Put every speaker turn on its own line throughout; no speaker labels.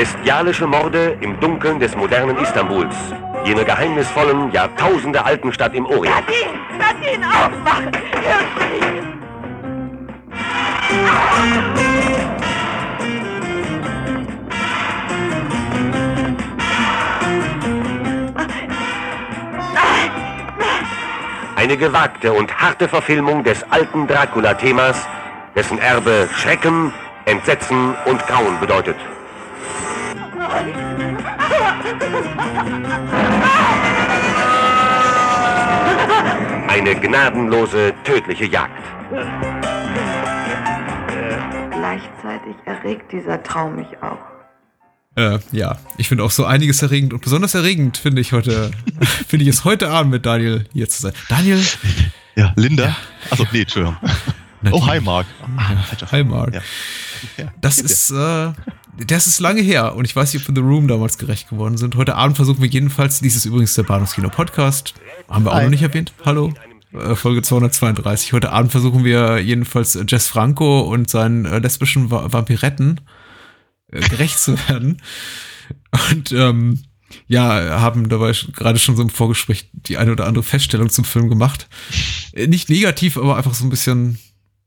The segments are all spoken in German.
Bestialische Morde im Dunkeln des modernen Istanbuls. Jene geheimnisvollen, Jahrtausende alten Stadt im Orient.
Nadine! Aufwachen!
Eine gewagte und harte Verfilmung des alten Dracula-Themas, dessen Erbe Schrecken, Entsetzen und Grauen bedeutet. Eine gnadenlose, tödliche Jagd.
Gleichzeitig erregt dieser Traum mich auch.
Äh, ja, ich finde auch so einiges erregend und besonders erregend finde ich heute, finde ich es heute Abend mit Daniel hier zu sein. Daniel?
Ja, Linda? Ja. Achso, nee, Entschuldigung. Oh, hi Mark.
Ah, hi Mark. Ja. Das ist, äh, das ist lange her und ich weiß nicht, ob wir The Room damals gerecht geworden sind. Heute Abend versuchen wir jedenfalls, dies ist übrigens der Bahnhofskino Podcast, haben wir auch Hi. noch nicht erwähnt. Hallo. Äh, Folge 232. Heute Abend versuchen wir jedenfalls Jess Franco und seinen äh, lesbischen Vampiretten äh, gerecht zu werden. Und ähm, ja, haben dabei gerade schon so im Vorgespräch die eine oder andere Feststellung zum Film gemacht. Äh, nicht negativ, aber einfach so ein bisschen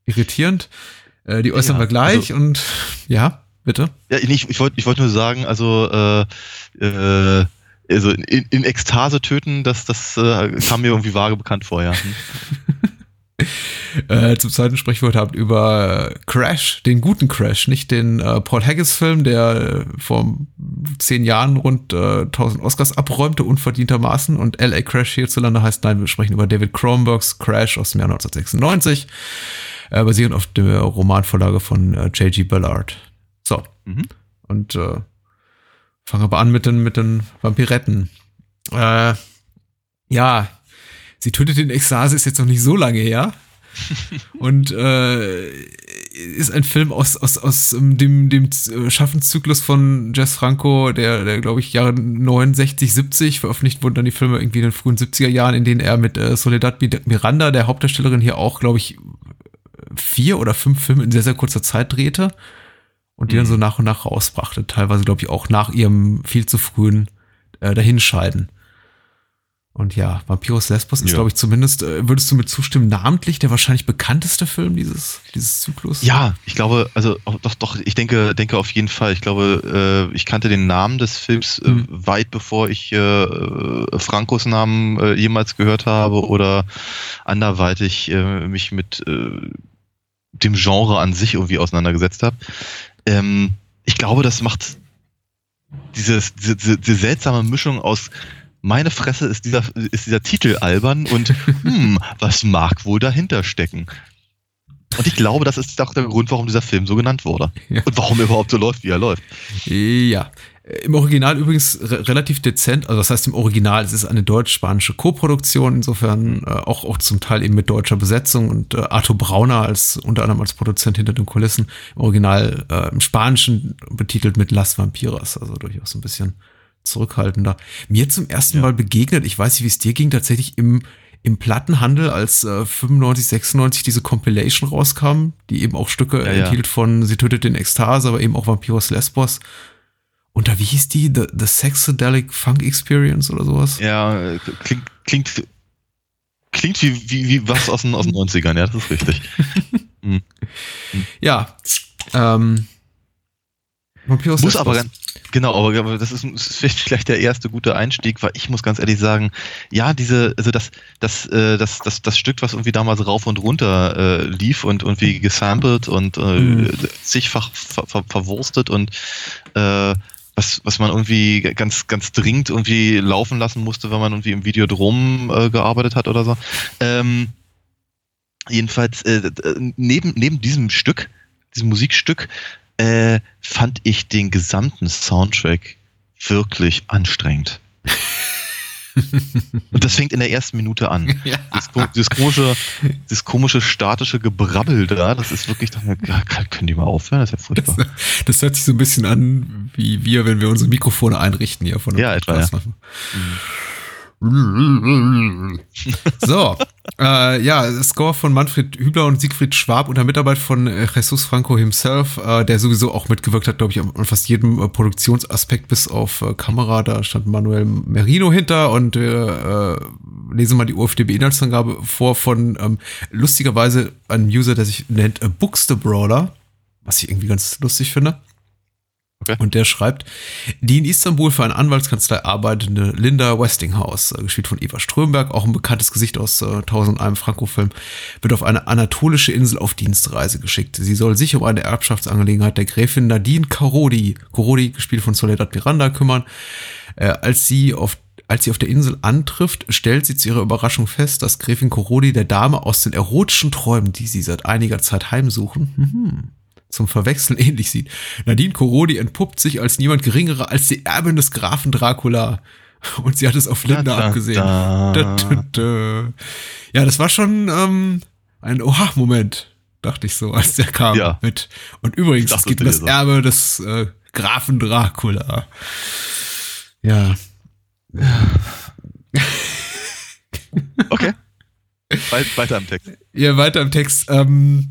irritierend. Äh, die äußern ja, wir gleich also, und ja, bitte.
Ja, ich, ich wollte ich wollte nur sagen, also äh, äh, also in, in Ekstase töten, das, das äh, kam mir irgendwie vage bekannt vor, ja.
äh, zum zweiten Sprichwort habt über Crash, den guten Crash, nicht den äh, Paul Haggis-Film, der äh, vor zehn Jahren rund äh, 1000 Oscars abräumte, unverdientermaßen. Und LA Crash hierzulande heißt, nein, wir sprechen über David Cronenbergs Crash aus dem Jahr 1996, äh, basierend auf der Romanvorlage von äh, J.G. Ballard. So. Mhm. Und äh, fangen aber an mit den, mit den Vampiretten. Äh, ja, sie tötet den Ekstase ist jetzt noch nicht so lange her. und äh, ist ein Film aus, aus, aus ähm, dem, dem Schaffenszyklus von Jess Franco, der, der glaube ich, Jahre 69, 70 veröffentlicht wurden dann die Filme irgendwie in den frühen 70er Jahren, in denen er mit äh, Soledad Miranda, der Hauptdarstellerin, hier auch, glaube ich, vier oder fünf Filme in sehr, sehr kurzer Zeit drehte und die mhm. dann so nach und nach rausbrachte. Teilweise, glaube ich, auch nach ihrem viel zu frühen äh, Dahinscheiden. Und ja, Vampiros Lesbos ist, ja. glaube ich, zumindest, äh, würdest du mit zustimmen, namentlich der wahrscheinlich bekannteste Film dieses, dieses Zyklus?
Ja, ich glaube, also doch, doch, ich denke, denke auf jeden Fall. Ich glaube, äh, ich kannte den Namen des Films äh, mhm. weit bevor ich äh, Frankos Namen äh, jemals gehört habe oder anderweitig äh, mich mit äh, dem Genre an sich irgendwie auseinandergesetzt habe. Ähm, ich glaube, das macht dieses, diese, diese seltsame Mischung aus meine Fresse ist dieser, ist dieser Titel albern und hm, was mag wohl dahinter stecken? Und ich glaube, das ist auch der Grund, warum dieser Film so genannt wurde. Ja. Und warum er überhaupt so läuft, wie er läuft.
Ja. Im Original übrigens re relativ dezent, also das heißt im Original, es ist eine deutsch-spanische Koproduktion, insofern äh, auch, auch zum Teil eben mit deutscher Besetzung und äh, Arthur Brauner als unter anderem als Produzent hinter den Kulissen, im Original äh, im Spanischen betitelt mit Las Vampiras, also durchaus ein bisschen zurückhaltender. Mir zum ersten ja. Mal begegnet, ich weiß nicht, wie es dir ging, tatsächlich im im Plattenhandel, als äh, 95, 96 diese Compilation rauskam, die eben auch Stücke ja, enthielt von Sie tötet den Ekstase, aber eben auch Vampiros Lesbos. Und da, wie hieß die? The, The Sexadelic Funk Experience oder sowas?
Ja, klingt, klingt, klingt wie, wie, wie was aus den, aus den 90ern, ja, das ist richtig.
hm. Ja, ähm,
Vampiros Muss aber ganz, genau, aber das ist, ist vielleicht der erste gute Einstieg, weil ich muss ganz ehrlich sagen, ja, diese, also das, das, äh, das, das, das Stück, was irgendwie damals rauf und runter äh, lief und irgendwie gesampelt und äh, mhm. zigfach ver, ver, verwurstet und äh, was, was man irgendwie ganz, ganz dringend irgendwie laufen lassen musste, wenn man irgendwie im Videodrom äh, gearbeitet hat oder so. Ähm, jedenfalls, äh, neben, neben diesem Stück, diesem Musikstück, äh, fand ich den gesamten Soundtrack wirklich anstrengend. Und das fängt in der ersten Minute an. Ja. Das, das, komische, das komische statische Gebrabbel da, das ist wirklich, können die mal aufhören? Das ist ja
furchtbar. Das, das, hört sich so ein bisschen an, wie wir, wenn wir unsere Mikrofone einrichten hier von
Ja, etwa, ja.
so, äh, ja, Score von Manfred Hübler und Siegfried Schwab unter Mitarbeit von äh, Jesus Franco himself, äh, der sowieso auch mitgewirkt hat, glaube ich, an fast jedem äh, Produktionsaspekt bis auf äh, Kamera. Da stand Manuel Merino hinter und wir äh, lesen mal die UFDB-Inhaltsangabe vor von ähm, lustigerweise einem User, der sich nennt Bookster Brawler, was ich irgendwie ganz lustig finde. Okay. Und der schreibt, die in Istanbul für eine Anwaltskanzlei arbeitende Linda Westinghouse, äh, gespielt von Eva Strömberg, auch ein bekanntes Gesicht aus äh, 1001 Franco-Film, wird auf eine anatolische Insel auf Dienstreise geschickt. Sie soll sich um eine Erbschaftsangelegenheit der Gräfin Nadine Karodi, Karodi, gespielt von Soledad Miranda, kümmern. Äh, als sie auf als sie auf der Insel antrifft, stellt sie zu ihrer Überraschung fest, dass Gräfin Korodi der Dame aus den erotischen Träumen, die sie seit einiger Zeit heimsuchen, mhm zum Verwechseln ähnlich sieht. Nadine Korodi entpuppt sich als niemand geringerer als die Erbin des Grafen Dracula. Und sie hat es auf Linda da, da, abgesehen. Da. Ja, das war schon ähm, ein Oha-Moment, dachte ich so, als der kam ja. mit. Und übrigens, es geht um das. Erbe des äh, Grafen Dracula. Ja.
Okay. weiter im Text.
Ja, weiter im Text. Ähm,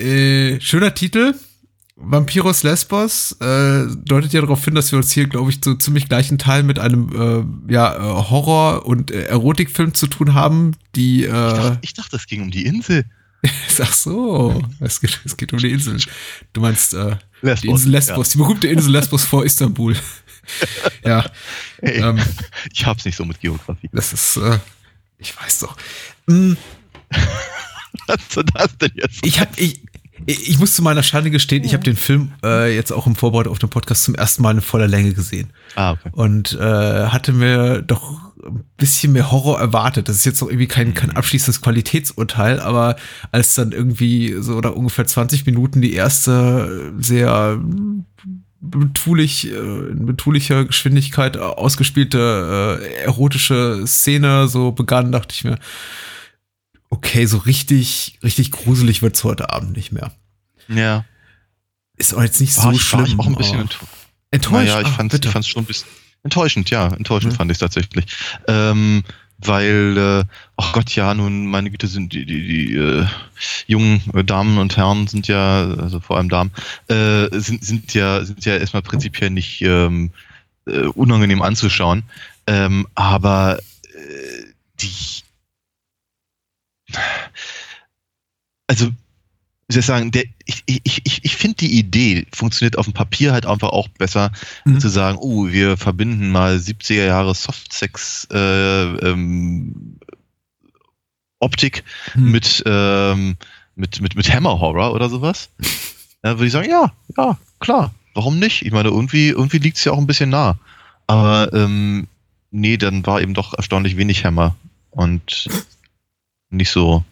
äh, schöner Titel. Vampiros Lesbos äh, deutet ja darauf hin, dass wir uns hier, glaube ich, zu ziemlich gleichen Teil mit einem äh, ja, äh, Horror- und äh, Erotikfilm zu tun haben, die. Äh, ich,
dachte, ich dachte, es ging um die Insel.
Ach so, es geht, es geht um die Insel. Du meinst äh, Lesbos, die Insel Lesbos, ja. die berühmte Insel Lesbos vor Istanbul. ja.
Hey, ähm, ich hab's nicht so mit Geografie.
Das ist, äh, ich weiß doch. Hm.
Was du das denn jetzt?
Ich hab, ich, ich muss zu meiner Schande gestehen, ich habe den Film äh, jetzt auch im Vorbereitung auf den Podcast zum ersten Mal in voller Länge gesehen. Ah, okay. Und äh, hatte mir doch ein bisschen mehr Horror erwartet. Das ist jetzt noch irgendwie kein, kein abschließendes Qualitätsurteil, aber als dann irgendwie so oder ungefähr 20 Minuten die erste sehr betulich, äh, in betulicher Geschwindigkeit ausgespielte äh, erotische Szene so begann, dachte ich mir, okay, so richtig, richtig gruselig wird's heute Abend nicht mehr.
Ja.
Ist auch jetzt nicht war so ich, schlimm. War
ich auch ein bisschen enttäuscht. Ja, ich ah, fand es schon ein bisschen enttäuschend, ja, enttäuschend ja. fand ich tatsächlich. Ähm, weil, äh, ach Gott, ja, nun, meine Güte, sind die, die, die äh, jungen Damen und Herren sind ja, also vor allem Damen, äh, sind, sind ja, sind ja erstmal prinzipiell nicht ähm, äh, unangenehm anzuschauen. Ähm, aber äh, die also, wie soll ich sagen, der, ich, ich, ich, ich finde die Idee funktioniert auf dem Papier halt einfach auch besser, mhm. zu sagen, oh, wir verbinden mal 70er Jahre Softsex äh, ähm, Optik mhm. mit, ähm, mit, mit, mit Hammer Horror oder sowas. Ja, würde ich sagen, ja, ja, klar, warum nicht? Ich meine, irgendwie, irgendwie liegt es ja auch ein bisschen nah. Aber ähm, nee, dann war eben doch erstaunlich wenig Hammer. Und nicht so,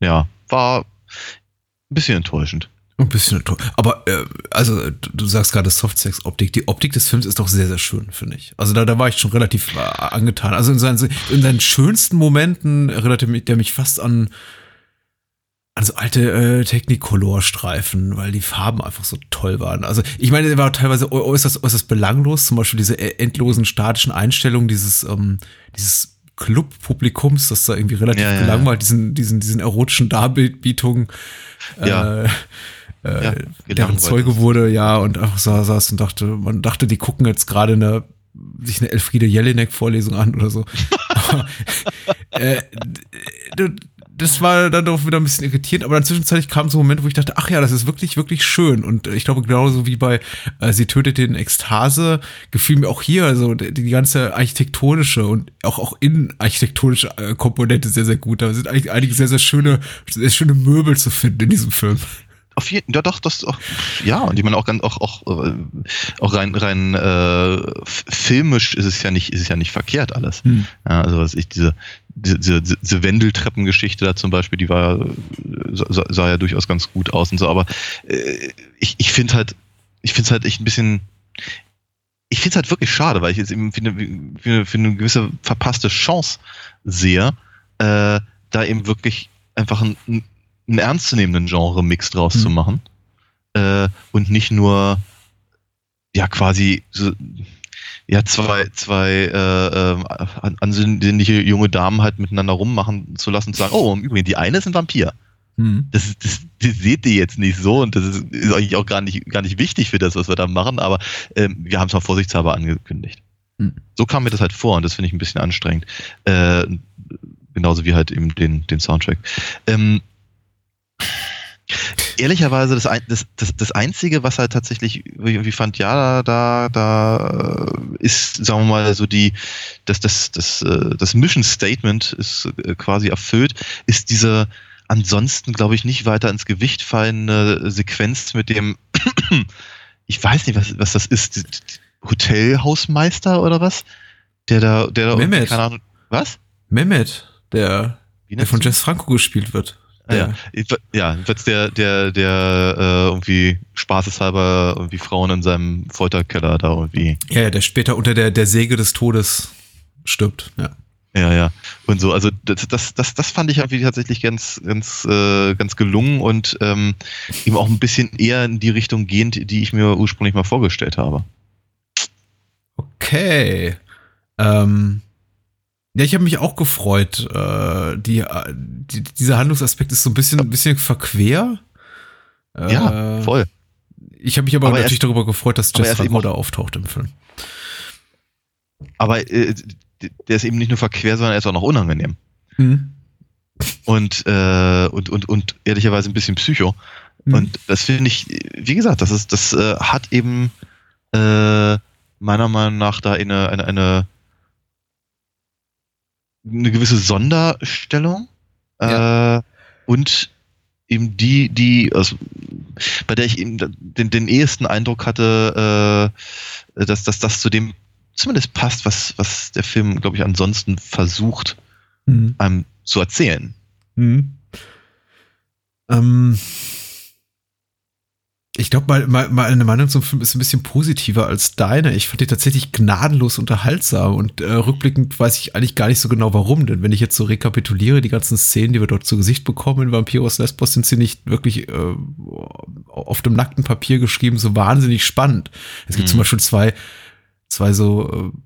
ja, war ein bisschen enttäuschend.
Ein bisschen. Aber, äh, also, du sagst gerade Softsex-Optik. Die Optik des Films ist doch sehr, sehr schön, finde ich. Also, da, da war ich schon relativ äh, angetan. Also, in seinen, in seinen schönsten Momenten erinnerte mich, der mich fast an, an alte äh, Technicolor-Streifen, weil die Farben einfach so toll waren. Also ich meine, der war teilweise äußerst, äußerst belanglos, zum Beispiel diese äh, endlosen statischen Einstellungen, dieses, ähm, dieses Club-Publikums, das da irgendwie relativ ja, gelangweilt, diesen, diesen, diesen erotischen Darbietungen, ja. äh, äh, deren Zeuge wurde, ja, und einfach so saß und dachte, man dachte, die gucken jetzt gerade eine sich eine Elfriede Jelinek-Vorlesung an oder so. äh, das war dann doch wieder ein bisschen irritierend, aber dann zwischenzeitlich kam so ein Moment, wo ich dachte, ach ja, das ist wirklich, wirklich schön. Und ich glaube, genauso wie bei äh, Sie tötet den Ekstase, gefiel mir auch hier, also die, die ganze architektonische und auch, auch innenarchitektonische äh, Komponente sehr, sehr gut. Da sind eigentlich einige sehr, sehr schöne, sehr schöne Möbel zu finden in diesem Film.
Auf jeden, ja doch, das auch, ja, und ich meine auch ganz auch auch äh, auch rein rein äh, filmisch ist es ja nicht ist es ja nicht verkehrt alles. Hm. Ja, also was ich diese diese, diese Wendeltreppengeschichte da zum Beispiel, die war sah, sah ja durchaus ganz gut aus und so, aber äh, ich ich finde halt ich finde es halt echt ein bisschen ich finde es halt wirklich schade, weil ich jetzt eben für eine, für eine gewisse verpasste Chance sehe, äh, da eben wirklich einfach ein, ein einen ernstzunehmenden Genre-Mix draus mhm. zu machen. Äh, und nicht nur, ja, quasi so, ja zwei, zwei äh, äh, ansehnliche junge Damen halt miteinander rummachen zu lassen und zu sagen, oh, im Übrigen, die eine ist ein Vampir. Hm. Das, das, das seht ihr jetzt nicht so und das ist, ist, eigentlich auch gar nicht, gar nicht wichtig für das, was wir da machen, aber ähm, wir haben es mal vorsichtshalber angekündigt. Hm. So kam mir das halt vor und das finde ich ein bisschen anstrengend. Äh, genauso wie halt eben den, den Soundtrack. Ähm, ehrlicherweise das, das, das, das Einzige, was halt tatsächlich irgendwie fand, ja, da, da ist, sagen wir mal, so die, das, das, das, äh, das Mission Statement ist äh, quasi erfüllt, ist diese ansonsten, glaube ich, nicht weiter ins Gewicht fallende Sequenz mit dem, ich weiß nicht, was, was das ist, Hotelhausmeister oder was? Der da, der da,
Mehmet.
keine Ahnung, was?
Mehmet, der, der von Jess Franco gespielt wird.
Ja, ja, jedenfalls der, der, der äh, irgendwie spaßeshalber irgendwie Frauen in seinem Folterkeller da irgendwie.
Ja, ja, der später unter der, der Säge des Todes stirbt, ja.
Ja, ja. Und so, also das, das, das, das fand ich irgendwie tatsächlich ganz, ganz, äh, ganz gelungen und ähm, eben auch ein bisschen eher in die Richtung gehend, die ich mir ursprünglich mal vorgestellt habe.
Okay. Ähm, ja, ich habe mich auch gefreut. Äh, die, die, dieser Handlungsaspekt ist so ein bisschen, ein bisschen verquer.
Äh, ja, voll.
Ich habe mich aber, aber natürlich darüber gefreut, dass Jess Franco da auftaucht im Film.
Aber äh, der ist eben nicht nur verquer, sondern er ist auch noch unangenehm. Mhm. Und, äh, und, und, und ehrlicherweise ein bisschen Psycho. Mhm. Und das finde ich, wie gesagt, das ist, das äh, hat eben äh, meiner Meinung nach da eine, eine, eine eine gewisse Sonderstellung ja. äh, und eben die, die, also, bei der ich eben den, den ehesten Eindruck hatte, äh, dass, dass das zu dem zumindest passt, was, was der Film, glaube ich, ansonsten versucht, mhm. einem zu erzählen. Mhm.
Ähm, ich glaube, mal, mal, mal eine Meinung zum Film ist ein bisschen positiver als deine. Ich fand die tatsächlich gnadenlos unterhaltsam und äh, rückblickend weiß ich eigentlich gar nicht so genau warum. Denn wenn ich jetzt so rekapituliere, die ganzen Szenen, die wir dort zu Gesicht bekommen in Vampiros Lesbos, sind sie nicht wirklich äh, auf dem nackten Papier geschrieben so wahnsinnig spannend. Es gibt mhm. zum Beispiel zwei, zwei so äh,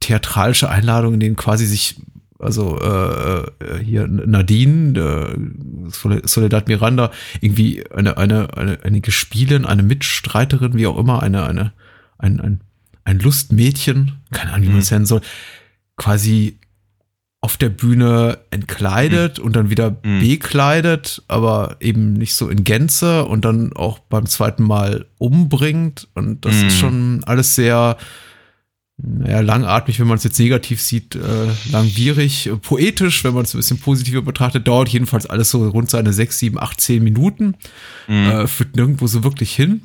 theatralische Einladungen, in denen quasi sich also äh, äh, hier Nadine, äh, Soledad Miranda, irgendwie eine, eine, eine, eine Gespielin, eine Mitstreiterin, wie auch immer, eine, eine, ein, ein, ein Lustmädchen, keine Ahnung, wie man es mhm. nennen soll, quasi auf der Bühne entkleidet mhm. und dann wieder mhm. bekleidet, aber eben nicht so in Gänze und dann auch beim zweiten Mal umbringt. Und das mhm. ist schon alles sehr, naja, langatmig, wenn man es jetzt negativ sieht, äh, langwierig, äh, poetisch, wenn man es ein bisschen positiver betrachtet, dauert jedenfalls alles so rund seine sechs, sieben, acht, zehn Minuten, mhm. äh, führt nirgendwo so wirklich hin.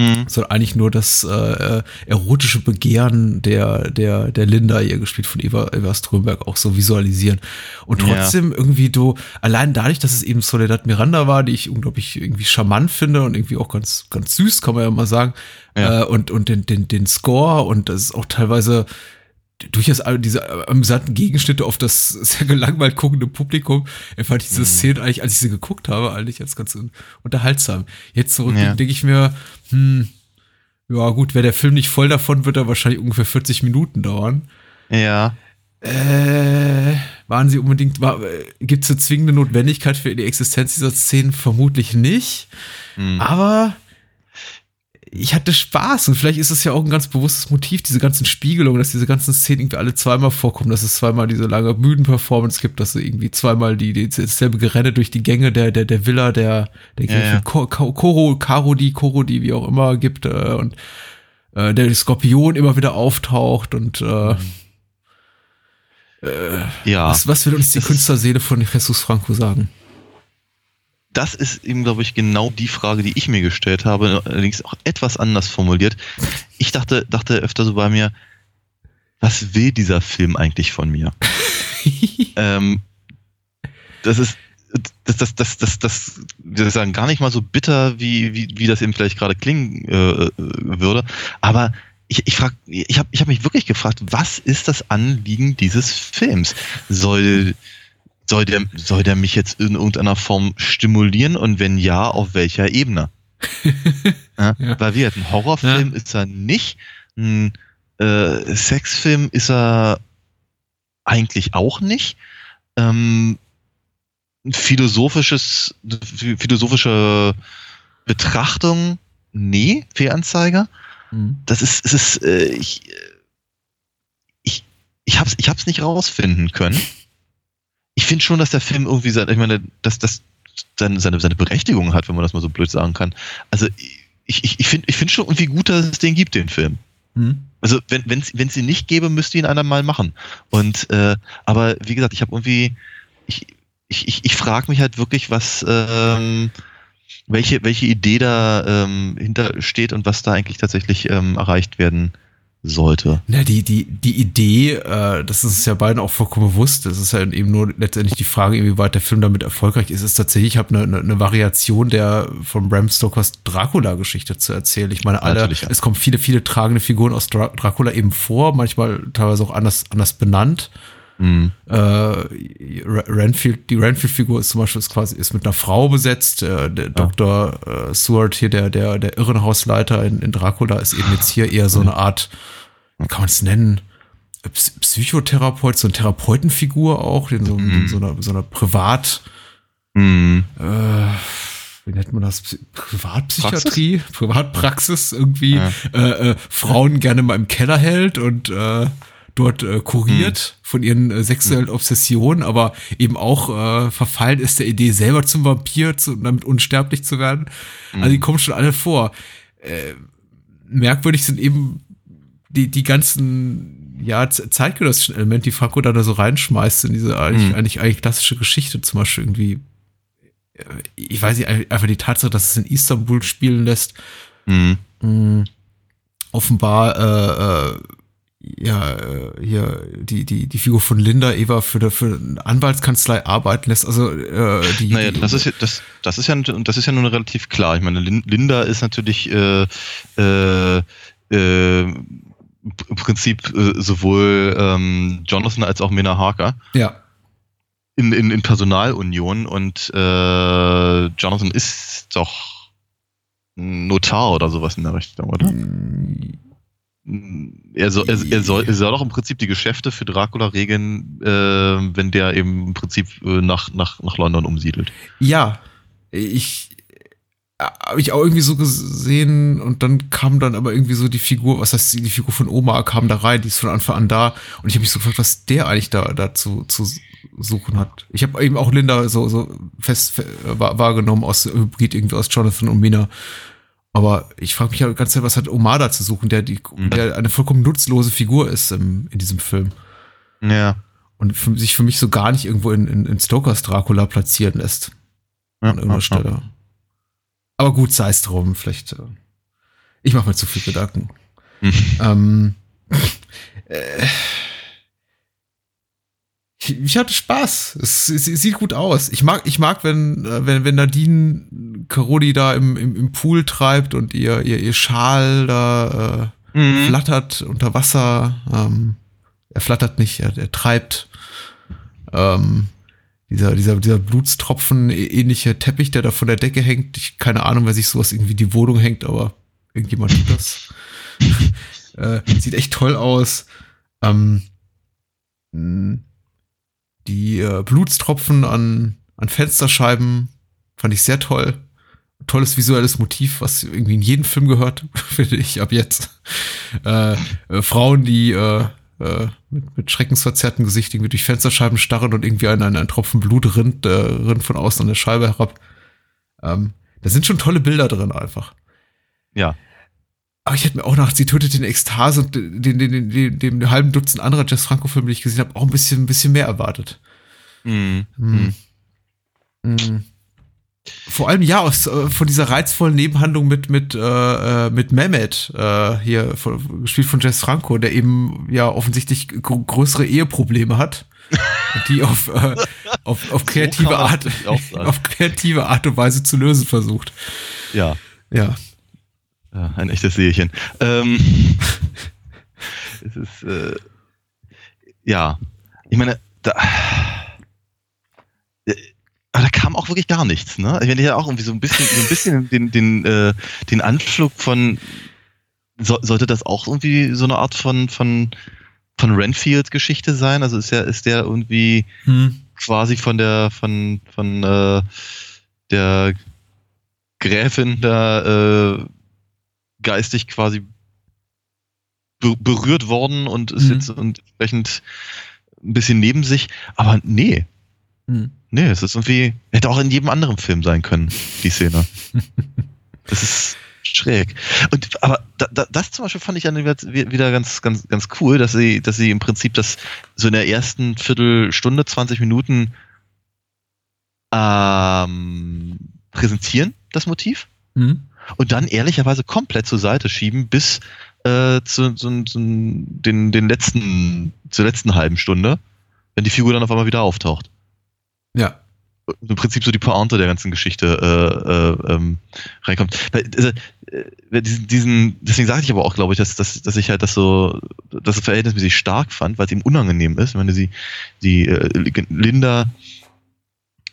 Mhm. Soll eigentlich nur das äh, erotische Begehren der, der, der Linda, hier gespielt von Eva, Eva Strömberg, auch so visualisieren. Und trotzdem ja. irgendwie du, allein dadurch, dass es eben Soledad Miranda war, die ich unglaublich irgendwie charmant finde und irgendwie auch ganz, ganz süß, kann man ja mal sagen, ja. Äh, und, und den, den, den Score und das ist auch teilweise durchaus diese amüsanten Gegenschnitte auf das sehr gelangweilt guckende Publikum, fand ich diese mhm. Szene eigentlich, als ich sie geguckt habe, eigentlich als ganz unterhaltsam. Jetzt zurück ja. denke ich mir, hm, ja gut, wäre der Film nicht voll davon, wird er wahrscheinlich ungefähr 40 Minuten dauern.
Ja.
Äh, waren sie unbedingt, war, gibt es eine zwingende Notwendigkeit für die Existenz dieser Szenen? Vermutlich nicht. Mhm. Aber ich hatte Spaß und vielleicht ist es ja auch ein ganz bewusstes Motiv, diese ganzen Spiegelungen, dass diese ganzen Szenen irgendwie alle zweimal vorkommen, dass es zweimal diese lange Müden-Performance gibt, dass es irgendwie zweimal die, die dasselbe Gerenne durch die Gänge der, der, der Villa, der, der ja, ja. Koro, Karodi, Korodi, wie auch immer gibt, äh, und äh, der Skorpion immer wieder auftaucht und äh, äh, ja. was, was will uns die Künstlerseele von Jesus Franco sagen?
Das ist eben, glaube ich, genau die Frage, die ich mir gestellt habe, allerdings auch etwas anders formuliert. Ich dachte, dachte öfter so bei mir, was will dieser Film eigentlich von mir? ähm, das ist, das, das, das, das, das, wir sagen gar nicht mal so bitter, wie, wie, wie das eben vielleicht gerade klingen äh, würde, aber ich, ich frage, ich habe ich hab mich wirklich gefragt, was ist das Anliegen dieses Films? Soll soll der, soll der mich jetzt in irgendeiner Form stimulieren und wenn ja, auf welcher Ebene? ja, ja. Weil wir ein Horrorfilm ja. ist er nicht, Ein äh, Sexfilm ist er eigentlich auch nicht. Ähm, philosophisches, philosophische Betrachtung, nee, Fehlanzeiger. Mhm. Das ist, es ist, äh, ich, ich, ich hab's, ich hab's nicht rausfinden können. Ich finde schon, dass der Film irgendwie, ich meine, dass das seine, seine, seine Berechtigung hat, wenn man das mal so blöd sagen kann. Also ich, ich, ich finde ich find schon irgendwie gut, dass es den gibt, den Film. Mhm. Also wenn es wenn, ihn nicht gäbe, müsste ihn einer mal machen. Und äh, aber wie gesagt, ich habe irgendwie, ich, ich, ich, ich frage mich halt wirklich, was ähm, welche, welche Idee da ähm, hintersteht und was da eigentlich tatsächlich ähm, erreicht werden sollte.
Na, die, die, die Idee, äh, das ist ja beiden auch vollkommen bewusst, das ist ja eben nur letztendlich die Frage, inwieweit der Film damit erfolgreich ist, ist tatsächlich, ich habe eine, eine, Variation der von Bram Stokers Dracula-Geschichte zu erzählen. Ich meine, alle, ja. es kommen viele, viele tragende Figuren aus Dra Dracula eben vor, manchmal teilweise auch anders, anders benannt. Mhm. Äh, Renfield, die Renfield-Figur ist zum Beispiel ist quasi ist mit einer Frau besetzt. Äh, der ja. Dr. Äh, Seward hier, der, der, der Irrenhausleiter in, in Dracula, ist eben jetzt hier eher so eine Art, wie kann man es nennen? Psychotherapeut, so eine Therapeutenfigur auch, den so, mhm. so einer, so einer Privat, mhm. äh, wie nennt man das? Privatpsychiatrie, Praxis? Privatpraxis irgendwie, ja. äh, äh, Frauen gerne mal im Keller hält und äh, dort äh, kuriert mhm. von ihren äh, sexuellen hm. Obsessionen, aber eben auch äh, verfallen ist der Idee, selber zum Vampir, zu, damit unsterblich zu werden. Mhm. Also die kommen schon alle vor. Äh, merkwürdig sind eben die, die ganzen ja, zeitgenössischen Elemente, die Franco da, da so reinschmeißt in diese eigentlich, mhm. eigentlich, eigentlich klassische Geschichte, zum Beispiel irgendwie, äh, ich weiß nicht, einfach die Tatsache, dass es in Istanbul spielen lässt. Offenbar äh, äh, ja, äh, hier die, die, die Figur von Linda Eva für, eine, für eine Anwaltskanzlei arbeiten lässt. Also äh, die.
Naja, das ist ja, das, das ist ja das ist ja nun relativ klar. Ich meine, Linda ist natürlich äh, äh, äh, im Prinzip äh, sowohl ähm, Jonathan als auch Mina Harker.
Ja.
In, in, in Personalunion und äh, Jonathan ist doch Notar oder sowas in der Richtung, oder?
Mm,
er soll, er, er, soll, er soll doch im Prinzip die Geschäfte für Dracula regeln, äh, wenn der eben im Prinzip äh, nach, nach, nach London umsiedelt.
Ja, ich habe ich auch irgendwie so gesehen und dann kam dann aber irgendwie so die Figur, was heißt die Figur von Oma kam da rein, die ist von Anfang an da und ich habe mich so gefragt, was der eigentlich da dazu zu suchen hat. Ich habe eben auch Linda so so fest wahrgenommen aus Hybrid irgendwie aus Jonathan und Mina aber ich frage mich ja ganz sehr, was hat Omada zu suchen, der, die, mhm. der eine vollkommen nutzlose Figur ist im, in diesem Film.
Ja.
Und für, sich für mich so gar nicht irgendwo in, in, in Stokers Dracula platzieren lässt. Ja, an irgendeiner ja, Stelle. Ja. Aber gut, sei es drum. Vielleicht. Äh, ich mache mir zu viel Gedanken. Mhm. Ähm, äh, ich hatte Spaß. Es, es, es, sieht gut aus. Ich mag, ich mag, wenn, äh, wenn, wenn Nadine Carodi da im, im, im Pool treibt und ihr, ihr, ihr Schal da äh, mhm. flattert unter Wasser. Ähm, er flattert nicht, er, er treibt. Ähm, dieser, dieser, dieser Blutstropfen ähnliche Teppich, der da von der Decke hängt. Ich, keine Ahnung, wer sich sowas irgendwie die Wohnung hängt, aber irgendjemand tut das. äh, sieht echt toll aus. Ähm, die äh, Blutstropfen an, an Fensterscheiben fand ich sehr toll. Tolles visuelles Motiv, was irgendwie in jedem Film gehört, finde ich, ab jetzt. Äh, äh, Frauen, die äh, äh, mit, mit schreckensverzerrten Gesicht irgendwie durch Fensterscheiben starren und irgendwie ein, ein, ein Tropfen Blut rinnt, äh, rinnt von außen an der Scheibe herab. Ähm, da sind schon tolle Bilder drin einfach.
Ja.
Aber ich hätte mir auch nach Sie tötet den Ekstase und den, den, den, den, dem halben Dutzend anderer Jess Franco-Filme, die ich gesehen habe, auch ein bisschen, ein bisschen mehr erwartet.
Mhm. Mhm.
Mhm. Vor allem ja aus, äh, von dieser reizvollen Nebenhandlung mit mit äh, äh mit Mehmet äh, hier von, gespielt von Jess Franco, der eben ja offensichtlich größere Eheprobleme hat, die auf, äh, auf, auf kreative so Art auf kreative Art und Weise zu lösen versucht.
Ja.
Ja.
Ja, ein echtes Seelchen. Ähm, es ist, äh, ja, ich meine, da, äh, aber da kam auch wirklich gar nichts, ne? Ich meine, ja auch irgendwie so ein bisschen, so ein bisschen den, den, äh, den Anflug von so, sollte das auch irgendwie so eine Art von, von, von Renfield-Geschichte sein? Also ist ja, ist der irgendwie hm. quasi von der, von, von äh, der Gräfin da äh, geistig quasi berührt worden und ist mhm. jetzt entsprechend ein bisschen neben sich. Aber nee. Mhm. Nee, es ist irgendwie, hätte auch in jedem anderen Film sein können, die Szene. das ist schräg. Und aber da, da, das zum Beispiel fand ich dann wieder ganz, ganz, ganz cool, dass sie, dass sie im Prinzip das so in der ersten Viertelstunde, 20 Minuten ähm, präsentieren, das Motiv. Mhm. Und dann ehrlicherweise komplett zur Seite schieben, bis äh, zu, zu, zu, den, den letzten, zur letzten halben Stunde, wenn die Figur dann auf einmal wieder auftaucht.
Ja.
Im Prinzip so die Pointe der ganzen Geschichte äh, äh, ähm, reinkommt. Also, äh, diesen, diesen, deswegen sage ich aber auch, glaube ich, dass, dass, dass ich halt das so, das verhältnismäßig stark fand, weil es ihm unangenehm ist. Ich meine, sie, die äh, Linda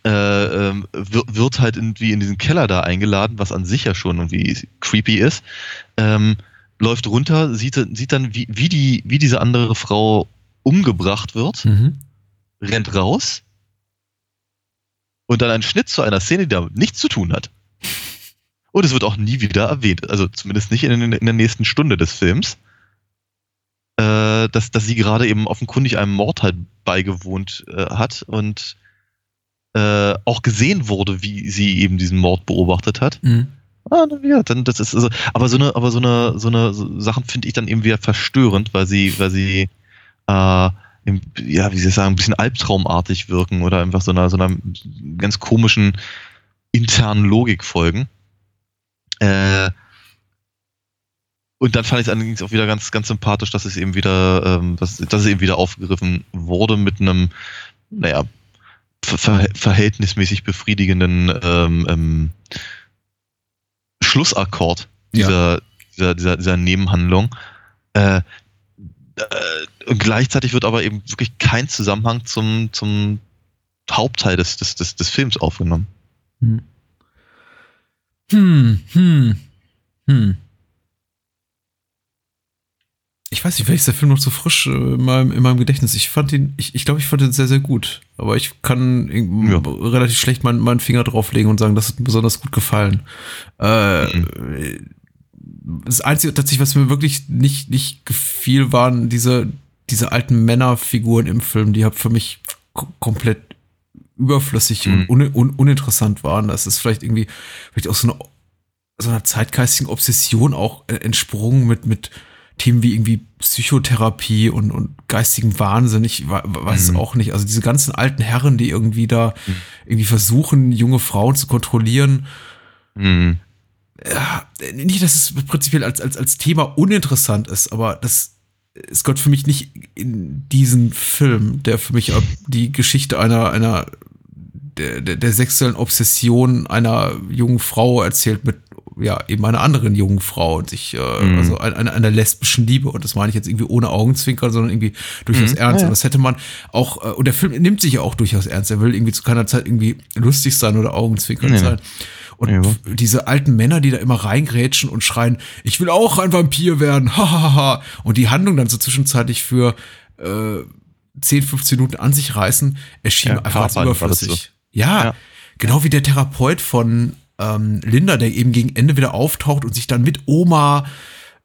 äh, ähm, wird halt irgendwie in diesen Keller da eingeladen, was an sich ja schon irgendwie creepy ist. Ähm, läuft runter, sieht, sieht dann, wie, wie, die, wie diese andere Frau umgebracht wird, mhm. rennt raus und dann ein Schnitt zu einer Szene, die damit nichts zu tun hat. Und es wird auch nie wieder erwähnt, also zumindest nicht in, in der nächsten Stunde des Films, äh, dass, dass sie gerade eben offenkundig einem Mord halt beigewohnt äh, hat und äh, auch gesehen wurde, wie sie eben diesen Mord beobachtet hat. Mhm. Ah, ja, dann das ist also, aber so eine, aber so eine, so eine so Sachen finde ich dann eben wieder verstörend, weil sie, weil sie äh, im, ja, wie sie sagen, ein bisschen albtraumartig wirken oder einfach so einer, so einer ganz komischen internen Logik folgen. Äh, und dann fand ich es allerdings auch wieder ganz, ganz sympathisch, dass es eben wieder, ähm, dass, dass es eben wieder aufgegriffen wurde mit einem, naja, ver verhältnismäßig befriedigenden ähm, ähm, Schlussakkord dieser, ja. dieser, dieser, dieser Nebenhandlung. Äh, äh, und gleichzeitig wird aber eben wirklich kein Zusammenhang zum, zum Hauptteil des, des, des, des Films aufgenommen. Hm.
Hm, hm, hm ich weiß nicht, vielleicht ist der Film noch zu frisch äh, in, meinem, in meinem Gedächtnis. Ich fand ihn, ich, ich glaube, ich fand ihn sehr, sehr gut. Aber ich kann ja. relativ schlecht meinen, meinen Finger drauflegen und sagen, das hat mir besonders gut gefallen. Äh, mhm. Das Einzige tatsächlich, was mir wirklich nicht, nicht gefiel, waren diese, diese alten Männerfiguren im Film, die für mich komplett überflüssig mhm. und un, un, uninteressant waren. Das ist vielleicht irgendwie, vielleicht auch so eine, so einer zeitgeistigen Obsession auch äh, entsprungen mit, mit, Themen wie irgendwie Psychotherapie und, und geistigen Wahnsinn, ich weiß mhm. auch nicht. Also diese ganzen alten Herren, die irgendwie da mhm. irgendwie versuchen, junge Frauen zu kontrollieren. Mhm. Ja, nicht, dass es prinzipiell als, als, als Thema uninteressant ist, aber das es gehört für mich nicht in diesen Film, der für mich die Geschichte einer, einer der, der, der sexuellen Obsession einer jungen Frau erzählt mit ja, eben einer anderen jungen Frau und sich, äh, mhm. also einer, einer lesbischen Liebe. Und das meine ich jetzt irgendwie ohne Augenzwinkern, sondern irgendwie durchaus mhm. ernst. Ja, ja. Und das hätte man auch, äh, und der Film nimmt sich ja auch durchaus ernst. Er will irgendwie zu keiner Zeit irgendwie lustig sein oder Augenzwinkern nee. sein. Und ja. diese alten Männer, die da immer reingrätschen und schreien, ich will auch ein Vampir werden, hahaha. und die Handlung dann so zwischenzeitlich für äh, 10, 15 Minuten an sich reißen, erschien ja, einfach als überflüssig. So. Ja, ja, genau wie der Therapeut von ähm, Linda, der eben gegen Ende wieder auftaucht und sich dann mit Oma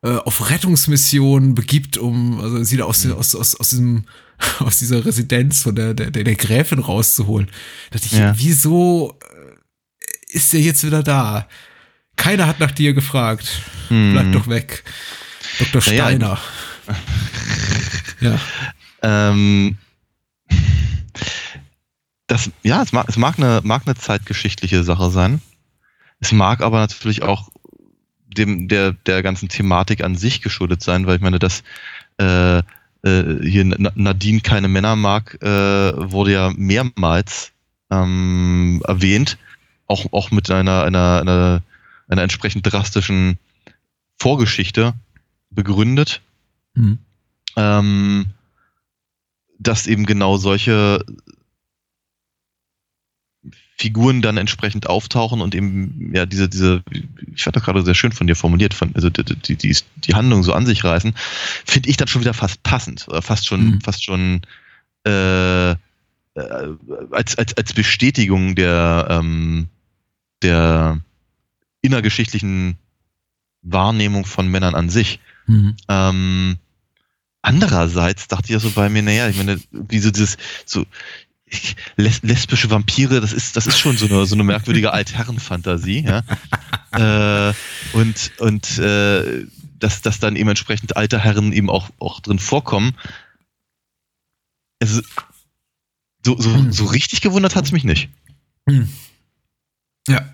äh, auf Rettungsmission begibt, um also sie da aus, mhm. aus, aus, aus diesem aus dieser Residenz von der, der, der Gräfin rauszuholen. Da dachte ich, ja. wieso äh, ist der jetzt wieder da? Keiner hat nach dir gefragt. Mhm. Bleib doch weg. Dr. Steiner.
Ja. ja. Ähm, das, ja, es mag, es mag, eine, mag eine zeitgeschichtliche Sache sein. Es mag aber natürlich auch dem, der, der ganzen Thematik an sich geschuldet sein, weil ich meine, dass äh, äh, hier Nadine keine Männer mag, äh, wurde ja mehrmals ähm, erwähnt, auch, auch mit einer, einer, einer, einer entsprechend drastischen Vorgeschichte begründet, mhm. ähm, dass eben genau solche Figuren dann entsprechend auftauchen und eben ja diese diese ich das gerade sehr schön von dir formuliert von also die die, die, die Handlung so an sich reißen finde ich dann schon wieder fast passend oder fast schon mhm. fast schon äh, äh, als als als Bestätigung der ähm, der innergeschichtlichen Wahrnehmung von Männern an sich. Mhm. Ähm, andererseits dachte ich ja so bei mir, naja, ich meine, wie so dieses, so, les lesbische Vampire, das ist, das ist schon so eine, so eine merkwürdige Altherrenfantasie, ja. äh, und, und, äh, dass, dass dann eben entsprechend alte Herren eben auch, auch drin vorkommen. Also, so, so, hm. so richtig gewundert hat es mich nicht. Hm.
Ja.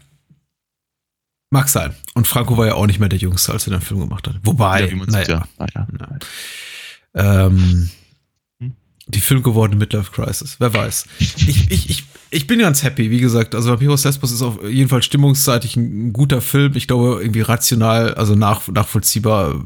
Mag sein. Und Franco war ja auch nicht mehr der Jüngste, als er den Film gemacht hat. Wobei, ja, naja, sieht, ja. Naja. Ähm, hm? Die Film gewordene Midlife Crisis. Wer weiß. Ich, ich, ich, ich bin ganz happy, wie gesagt. Also Vampiros Lesbos ist auf jeden Fall stimmungsseitig ein, ein guter Film. Ich glaube, irgendwie rational, also nach, nachvollziehbar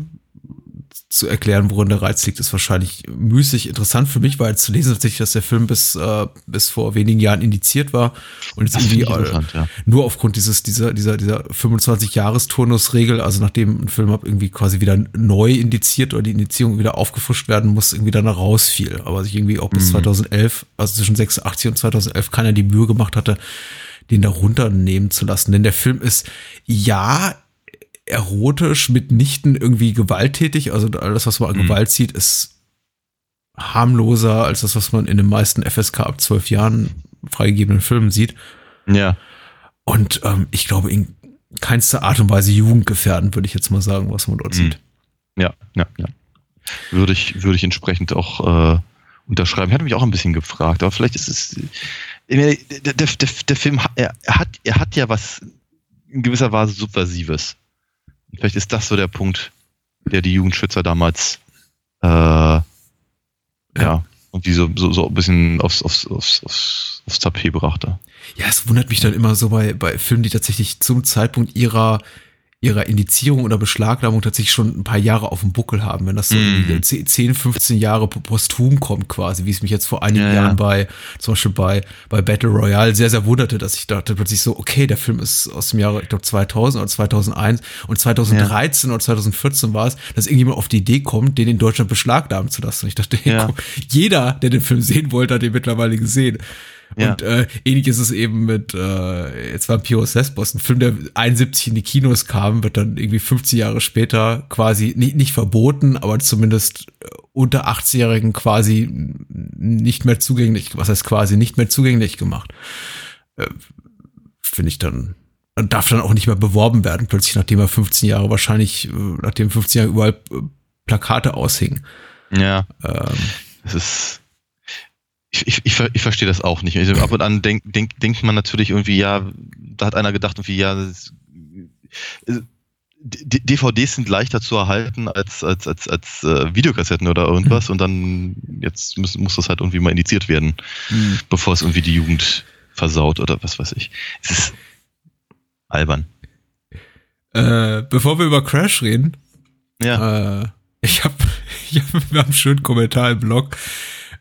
zu erklären, worin der Reiz liegt, ist wahrscheinlich müßig. Interessant für mich war jetzt zu lesen tatsächlich, dass der Film bis, äh, bis vor wenigen Jahren indiziert war und jetzt irgendwie äh, ja. nur aufgrund dieses, dieser, dieser, dieser 25-Jahres-Turnus-Regel, also nachdem ein Film irgendwie quasi wieder neu indiziert oder die Indizierung wieder aufgefrischt werden muss, irgendwie dann rausfiel. Aber sich irgendwie auch bis mhm. 2011, also zwischen 86 und 2011 keiner die Mühe gemacht hatte, den da runternehmen zu lassen. Denn der Film ist, ja, erotisch, mitnichten irgendwie gewalttätig. Also alles, was man an mhm. Gewalt sieht, ist harmloser als das, was man in den meisten FSK ab zwölf Jahren freigegebenen Filmen sieht.
Ja.
Und ähm, ich glaube, in keinster Art und Weise jugendgefährdend, würde ich jetzt mal sagen, was man dort mhm. sieht.
Ja, ja, ja. Würde ich, würde ich entsprechend auch äh, unterschreiben. Ich hatte mich auch ein bisschen gefragt, aber vielleicht ist es. Der, der, der, Film, er, hat, er hat ja was in gewisser Weise Subversives. Vielleicht ist das so der Punkt, der die Jugendschützer damals äh, ja, ja irgendwie so, so, so ein bisschen aufs, aufs, aufs, aufs, aufs Tapet brachte.
Ja, es wundert mich dann immer so bei, bei Filmen, die tatsächlich zum Zeitpunkt ihrer ihrer Indizierung oder Beschlagnahmung tatsächlich schon ein paar Jahre auf dem Buckel haben, wenn das so mm. 10, 15 Jahre posthum kommt quasi, wie es mich jetzt vor einigen ja, Jahren ja. bei, zum Beispiel bei, bei Battle Royale sehr, sehr wunderte, dass ich dachte plötzlich so, okay, der Film ist aus dem Jahre, ich glaube 2000 oder 2001 und 2013 ja. oder 2014 war es, dass irgendjemand auf die Idee kommt, den in Deutschland beschlagnahmen zu lassen. Und ich dachte, hey, guck, jeder, der den Film sehen wollte, hat den mittlerweile gesehen. Ja. Und äh, ähnlich ist es eben mit äh, jetzt war Pios Lesbos, ein Film, der 71 in die Kinos kam, wird dann irgendwie 50 Jahre später quasi nicht, nicht verboten, aber zumindest äh, unter 18-Jährigen quasi nicht mehr zugänglich, was heißt quasi nicht mehr zugänglich gemacht. Äh, Finde ich dann darf dann auch nicht mehr beworben werden, plötzlich nachdem er 15 Jahre wahrscheinlich, äh, nachdem 15 Jahre überall äh, Plakate aushingen.
Ja. Ähm, es ist ich, ich, ich, ich verstehe das auch nicht. Also ab und an denkt denk, denkt man natürlich irgendwie, ja, da hat einer gedacht, irgendwie, ja, das, äh, DVDs sind leichter zu erhalten als, als, als, als äh, Videokassetten oder irgendwas mhm. und dann jetzt muss, muss das halt irgendwie mal indiziert werden, mhm. bevor es irgendwie die Jugend versaut oder was weiß ich. Es ist albern.
Äh, bevor wir über Crash reden,
ja.
Äh, ich habe ich hab, wir haben einen schönen Kommentar im Blog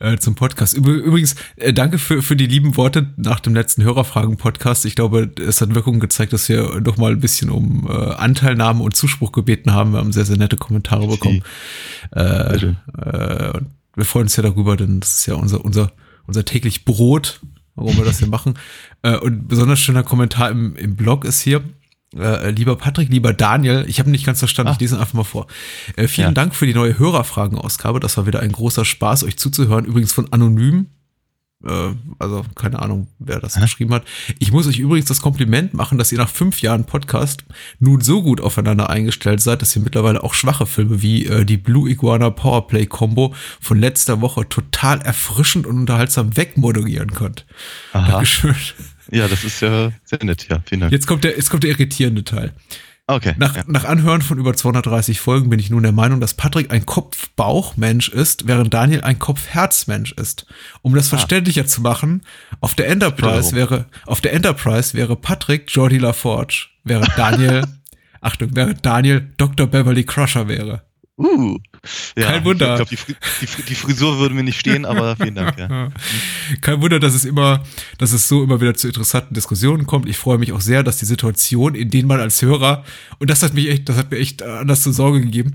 äh, zum Podcast. Übrigens, äh, danke für, für die lieben Worte nach dem letzten Hörerfragen-Podcast. Ich glaube, es hat Wirkung gezeigt, dass wir noch mal ein bisschen um äh, Anteilnahme und Zuspruch gebeten haben. Wir haben sehr, sehr nette Kommentare bekommen. Äh, äh, wir freuen uns ja darüber, denn das ist ja unser, unser, unser täglich Brot, warum wir das hier machen. Äh, und besonders schöner Kommentar im, im Blog ist hier, äh, lieber Patrick, lieber Daniel, ich habe nicht ganz verstanden, ah. ich lese einfach mal vor. Äh, vielen ja. Dank für die neue Hörerfragenausgabe. Das war wieder ein großer Spaß, euch zuzuhören. Übrigens von Anonym. Äh, also keine Ahnung, wer das Hä? geschrieben hat. Ich muss euch übrigens das Kompliment machen, dass ihr nach fünf Jahren Podcast nun so gut aufeinander eingestellt seid, dass ihr mittlerweile auch schwache Filme wie äh, die Blue Iguana Powerplay Combo von letzter Woche total erfrischend und unterhaltsam wegmoderieren könnt. Aha. Dankeschön.
Ja, das ist ja sehr nett, ja. Vielen Dank.
Jetzt kommt der, jetzt kommt der irritierende Teil.
Okay.
Nach, ja. nach Anhören von über 230 Folgen bin ich nun der Meinung, dass Patrick ein Kopf-Bauch-Mensch ist, während Daniel ein Kopf-Herz-Mensch ist. Um das ah. verständlicher zu machen, auf der Enterprise wäre, auf der Enterprise wäre Patrick Jordi LaForge, während Daniel, Achtung, während Daniel Dr. Beverly Crusher wäre.
Uh.
Ja, Kein Wunder.
Ich glaube, die, die, die, Frisur würde mir nicht stehen, aber vielen Dank. Ja.
Kein Wunder, dass es immer, dass es so immer wieder zu interessanten Diskussionen kommt. Ich freue mich auch sehr, dass die Situation, in denen man als Hörer, und das hat mich echt, das hat mir echt anders zur Sorge gegeben.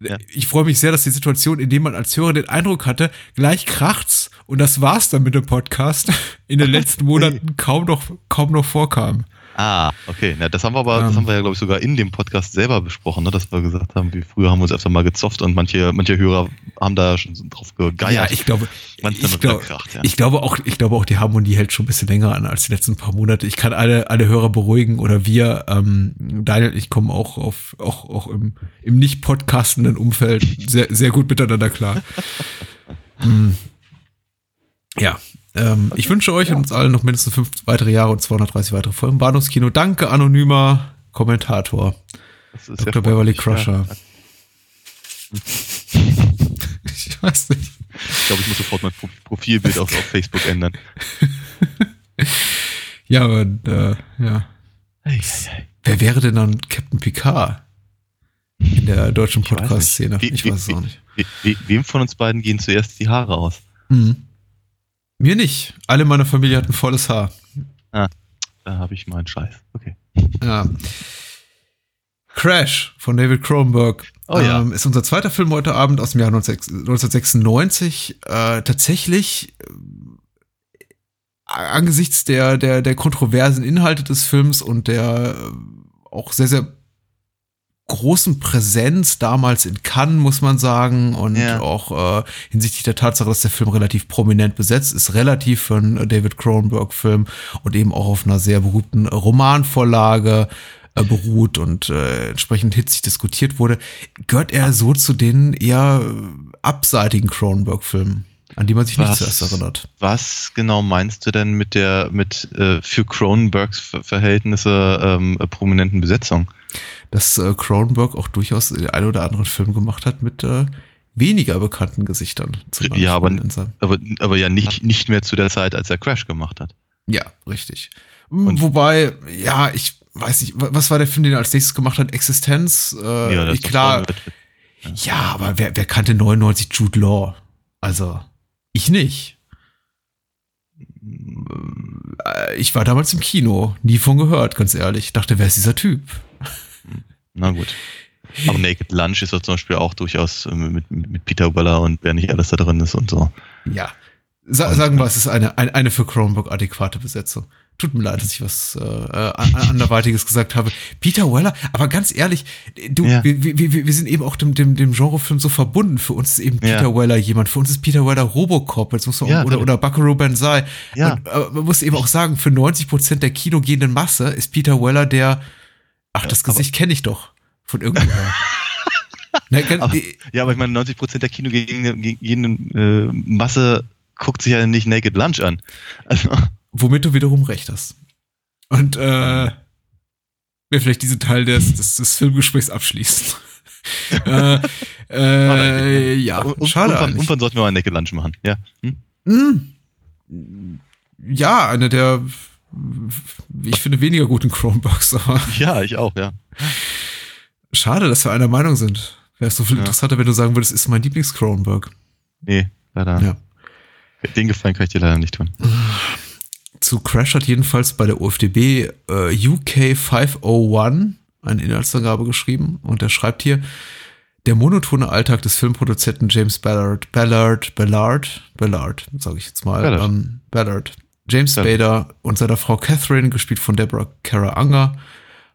Ja. Ich freue mich sehr, dass die Situation, in denen man als Hörer den Eindruck hatte, gleich kracht's und das war's dann mit dem Podcast, in den letzten Monaten kaum noch, kaum noch vorkam.
Ah, okay. Na, das haben wir aber, ähm, das haben wir ja, glaube ich, sogar in dem Podcast selber besprochen, ne? dass wir gesagt haben, wie früher haben wir uns öfter mal gezofft und manche, manche Hörer haben da schon drauf gegeiert.
Ja, ich glaube, ich, glaub, kracht, ja. ich glaube auch, ich glaube auch, die Harmonie hält schon ein bisschen länger an als die letzten paar Monate. Ich kann alle, alle Hörer beruhigen oder wir, ähm, Daniel, ich komme auch auf, auch, auch im, im nicht podcastenden Umfeld sehr, sehr gut miteinander klar. hm. Ja, ähm, ich wünsche euch und uns allen noch mindestens fünf weitere Jahre und 230 weitere Folgen Bahnhofskino. Danke, anonymer Kommentator. Dr. Ja Beverly Crusher. Ja.
ich weiß nicht. Ich glaube, ich muss sofort mein Profilbild auf, auf Facebook ändern.
ja, aber äh, ja. Hey, hey, hey. Wer wäre denn dann Captain Picard in der deutschen Podcast-Szene?
Ich weiß es auch nicht. wem von uns beiden gehen zuerst die Haare aus?
Mhm. Mir nicht. Alle meiner Familie hatten volles Haar.
Ah, da habe ich meinen Scheiß. Okay.
Ja. Crash von David Cronenberg oh, ja. ähm, ist unser zweiter Film heute Abend aus dem Jahr 1996. Äh, tatsächlich äh, angesichts der, der, der kontroversen Inhalte des Films und der äh, auch sehr, sehr großen Präsenz damals in Cannes, muss man sagen, und ja. auch äh, hinsichtlich der Tatsache, dass der Film relativ prominent besetzt ist, relativ für einen David Cronenberg-Film und eben auch auf einer sehr berühmten Romanvorlage äh, beruht und äh, entsprechend hitzig diskutiert wurde, gehört er so zu den eher abseitigen Cronenberg-Filmen an die man sich was, nicht zuerst erinnert.
Was genau meinst du denn mit der mit äh, für Cronenbergs Verhältnisse ähm, prominenten Besetzung?
Dass äh, Cronenberg auch durchaus den einen oder anderen Film gemacht hat mit äh, weniger bekannten Gesichtern.
ja, aber, aber, aber ja nicht, nicht mehr zu der Zeit, als er Crash gemacht hat.
Ja, richtig. Und Wobei, ja, ich weiß nicht, was war der Film, den er als nächstes gemacht hat? Existenz? Äh, ja, klar. Ja. ja, aber wer, wer kannte 99 Jude Law? Also, ich nicht. Äh, ich war damals im Kino, nie von gehört, ganz ehrlich. Ich dachte, wer ist dieser Typ?
Na gut. Aber Naked Lunch ist ja zum Beispiel auch durchaus äh, mit, mit Peter Weller und wer nicht alles da drin ist und so.
Ja. Sa sagen wir, es ist eine, eine, eine für Chromebook adäquate Besetzung. Tut mir leid, dass ich was äh, anderweitiges gesagt habe. Peter Weller, aber ganz ehrlich, du, ja. wir, wir, wir sind eben auch dem, dem, dem Genrefilm so verbunden. Für uns ist eben Peter ja. Weller jemand. Für uns ist Peter Weller Robocop. Jetzt muss man ja, oder, oder Buckaroo Banzai. Ja. Und, äh, man muss eben auch sagen, für 90 Prozent der kinogehenden Masse ist Peter Weller der, ach, das Gesicht kenne ich doch von irgendwoher.
Aber, ja, aber ich meine, 90% der kinogehenden äh, Masse guckt sich ja nicht Naked Lunch an.
Also. Womit du wiederum recht hast. Und äh, wer vielleicht diesen Teil des, des, des Filmgesprächs abschließt. äh, äh, ja,
um, schade. Irgendwann, irgendwann sollten wir mal Naked Lunch machen, ja. Hm?
Hm. Ja, eine der, ich finde, weniger guten Chromebooks. Aber
ja, ich auch, ja.
Schade, dass wir einer Meinung sind. Wäre es so viel ja. interessanter, wenn du sagen würdest, ist mein Lieblings-Cronenberg.
Nee, leider. Ja. Den Gefallen kann ich dir leider nicht tun.
Zu Crash hat jedenfalls bei der UFDB äh, UK 501 eine Inhaltsangabe geschrieben und er schreibt hier, der monotone Alltag des Filmproduzenten James Ballard, Ballard, Ballard, Ballard, sage ich jetzt mal, Ballard, ähm, Ballard James. Bader und seiner Frau Catherine, gespielt von Deborah Kara Unger,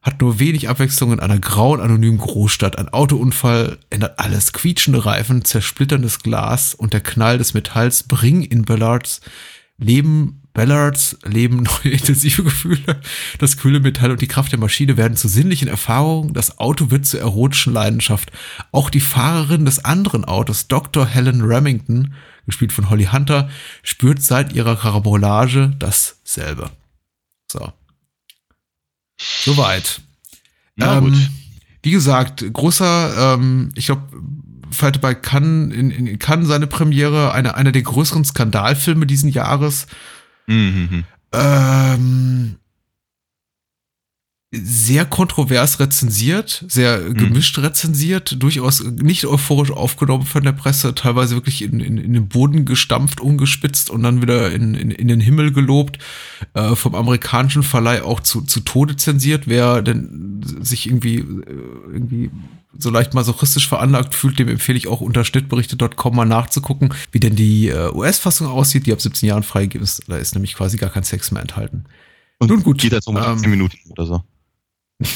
hat nur wenig Abwechslung in einer grauen, anonymen Großstadt. Ein Autounfall ändert alles. Quietschende Reifen, zersplitterndes Glas und der Knall des Metalls bringen in Ballards Leben, Ballards Leben neue intensive Gefühle. Das kühle Metall und die Kraft der Maschine werden zu sinnlichen Erfahrungen. Das Auto wird zur erotischen Leidenschaft. Auch die Fahrerin des anderen Autos, Dr. Helen Remington, gespielt von Holly Hunter, spürt seit ihrer Karabolage dasselbe. So. Soweit. Ja, ähm, gut. Wie gesagt, großer, ähm, ich glaube, feierte bei Cannes, in, in Cannes seine Premiere, eine, einer der größeren Skandalfilme diesen Jahres. Mhm. Ähm, sehr kontrovers rezensiert, sehr mhm. gemischt rezensiert, durchaus nicht euphorisch aufgenommen von der Presse, teilweise wirklich in, in, in den Boden gestampft, umgespitzt und dann wieder in, in, in den Himmel gelobt, äh, vom amerikanischen Verleih auch zu, zu Tode zensiert. Wer denn sich irgendwie, äh, irgendwie so leicht masochistisch veranlagt fühlt, dem empfehle ich auch unter schnittberichte.com mal nachzugucken, wie denn die äh, US-Fassung aussieht, die ab 17 Jahren freigegeben ist. Da ist nämlich quasi gar kein Sex mehr enthalten.
Und Nun gut. Geht jetzt um ähm, 10 Minuten oder so.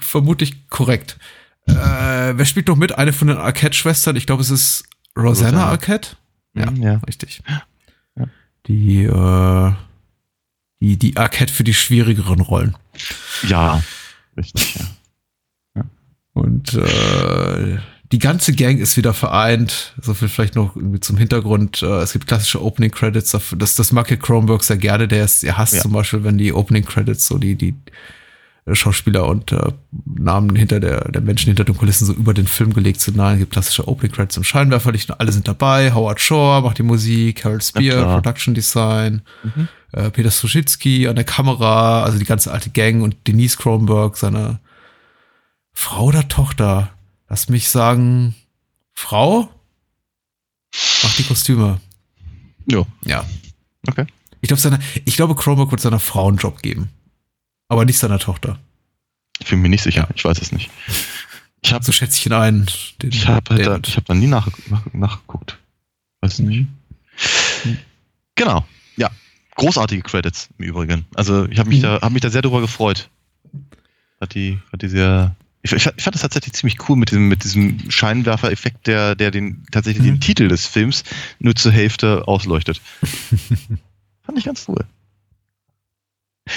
Vermutlich korrekt. Äh, wer spielt noch mit? Eine von den Arquette-Schwestern. Ich glaube, es ist Rosanna, Rosanna. Arquette. Ja, mhm, ja. richtig. Ja. Die, äh, die, die Arquette für die schwierigeren Rollen.
Ja, richtig, ja.
Und äh, die ganze Gang ist wieder vereint. So viel vielleicht noch irgendwie zum Hintergrund. Äh, es gibt klassische Opening Credits. Das, das mag ja Cronenberg sehr gerne. Der ist, er hasst ja. zum Beispiel, wenn die Opening Credits so die, die Schauspieler und äh, Namen hinter der, der Menschen hinter den Kulissen so über den Film gelegt sind. Nein, es gibt klassische Opening Credits im Scheinwerferlicht und alle sind dabei. Howard Shore macht die Musik, Harold Spear, ja, Production Design, mhm. äh, Peter Suschitzky an der Kamera, also die ganze alte Gang und Denise Cronenberg, seine Frau oder Tochter, Lass mich sagen, Frau macht die Kostüme.
Ja.
Ja. Okay. Ich seine, ich glaube, Chromebook wird seiner Frau einen Job geben. Aber nicht seiner Tochter.
Ich bin mir nicht sicher. Ich weiß es nicht.
Ich hab, so schätze ich ihn ein.
Den, ich habe da, ich hab da nie nach, nach, nachgeguckt. Weiß nicht. Mhm. Genau. Ja. Großartige Credits im Übrigen. Also ich habe mich, mhm. da, hab mich da sehr drüber gefreut. Hat die, hat die sehr, ich, ich, fand das tatsächlich ziemlich cool mit diesem, mit diesem Scheinwerfer-Effekt, der, der den, tatsächlich mhm. den Titel des Films nur zur Hälfte ausleuchtet. fand ich ganz cool.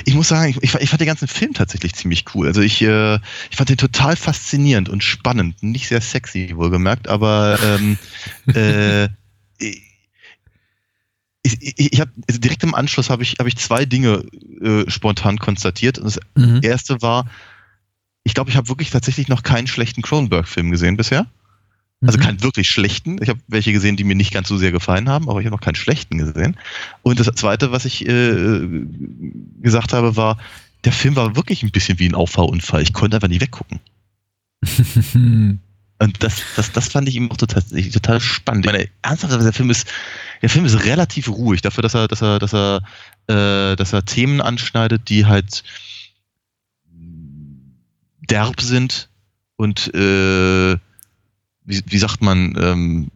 Ich muss sagen, ich, ich, fand den ganzen Film tatsächlich ziemlich cool. Also ich, äh, ich fand den total faszinierend und spannend. Nicht sehr sexy, wohlgemerkt, aber ähm, äh, ich, ich, ich habe also direkt im Anschluss habe ich, hab ich zwei Dinge äh, spontan konstatiert. Und das mhm. erste war, ich glaube, ich habe wirklich tatsächlich noch keinen schlechten Cronenberg-Film gesehen bisher. Also mhm. keinen wirklich schlechten. Ich habe welche gesehen, die mir nicht ganz so sehr gefallen haben, aber ich habe noch keinen schlechten gesehen. Und das Zweite, was ich äh, gesagt habe, war, der Film war wirklich ein bisschen wie ein Auffahrunfall. Ich konnte einfach nicht weggucken. Und das, das, das fand ich ihm auch total, total spannend. Ich meine, ernsthaft, der Film ist, der Film ist relativ ruhig dafür, dass er, dass er, dass er, äh, dass er Themen anschneidet, die halt derb sind und äh, wie, wie sagt man, ähm,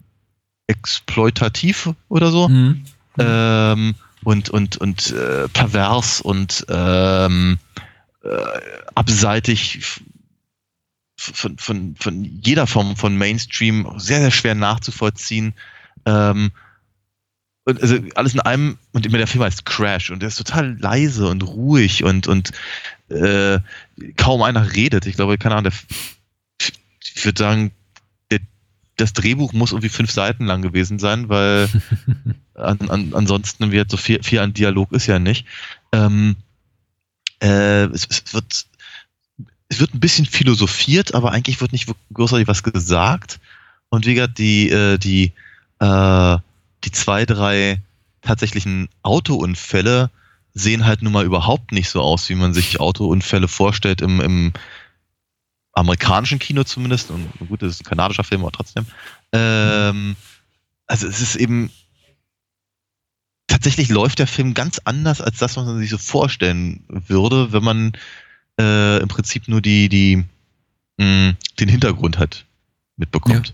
exploitativ oder so. Mhm. Ähm, und und, und äh, pervers und ähm, äh, abseitig von, von, von jeder Form von Mainstream sehr, sehr schwer nachzuvollziehen. Ähm, und also alles in einem, und immer der Film heißt Crash und der ist total leise und ruhig und, und äh, kaum einer redet. Ich glaube, keine Ahnung, der, ich würde sagen, der, das Drehbuch muss irgendwie fünf Seiten lang gewesen sein, weil an, an, ansonsten wird so viel, viel an Dialog ist ja nicht. Ähm, äh, es, es, wird es wird ein bisschen philosophiert, aber eigentlich wird nicht großartig was gesagt. Und wie gesagt, die, äh, die, äh, die zwei, drei tatsächlichen Autounfälle sehen halt nun mal überhaupt nicht so aus, wie man sich Autounfälle vorstellt im, im amerikanischen Kino zumindest. Und gut, das ist ein kanadischer Film, aber trotzdem. Ähm, also es ist eben tatsächlich läuft der Film ganz anders als das, was man sich so vorstellen würde, wenn man äh, im Prinzip nur die, die mh, den Hintergrund hat mitbekommt.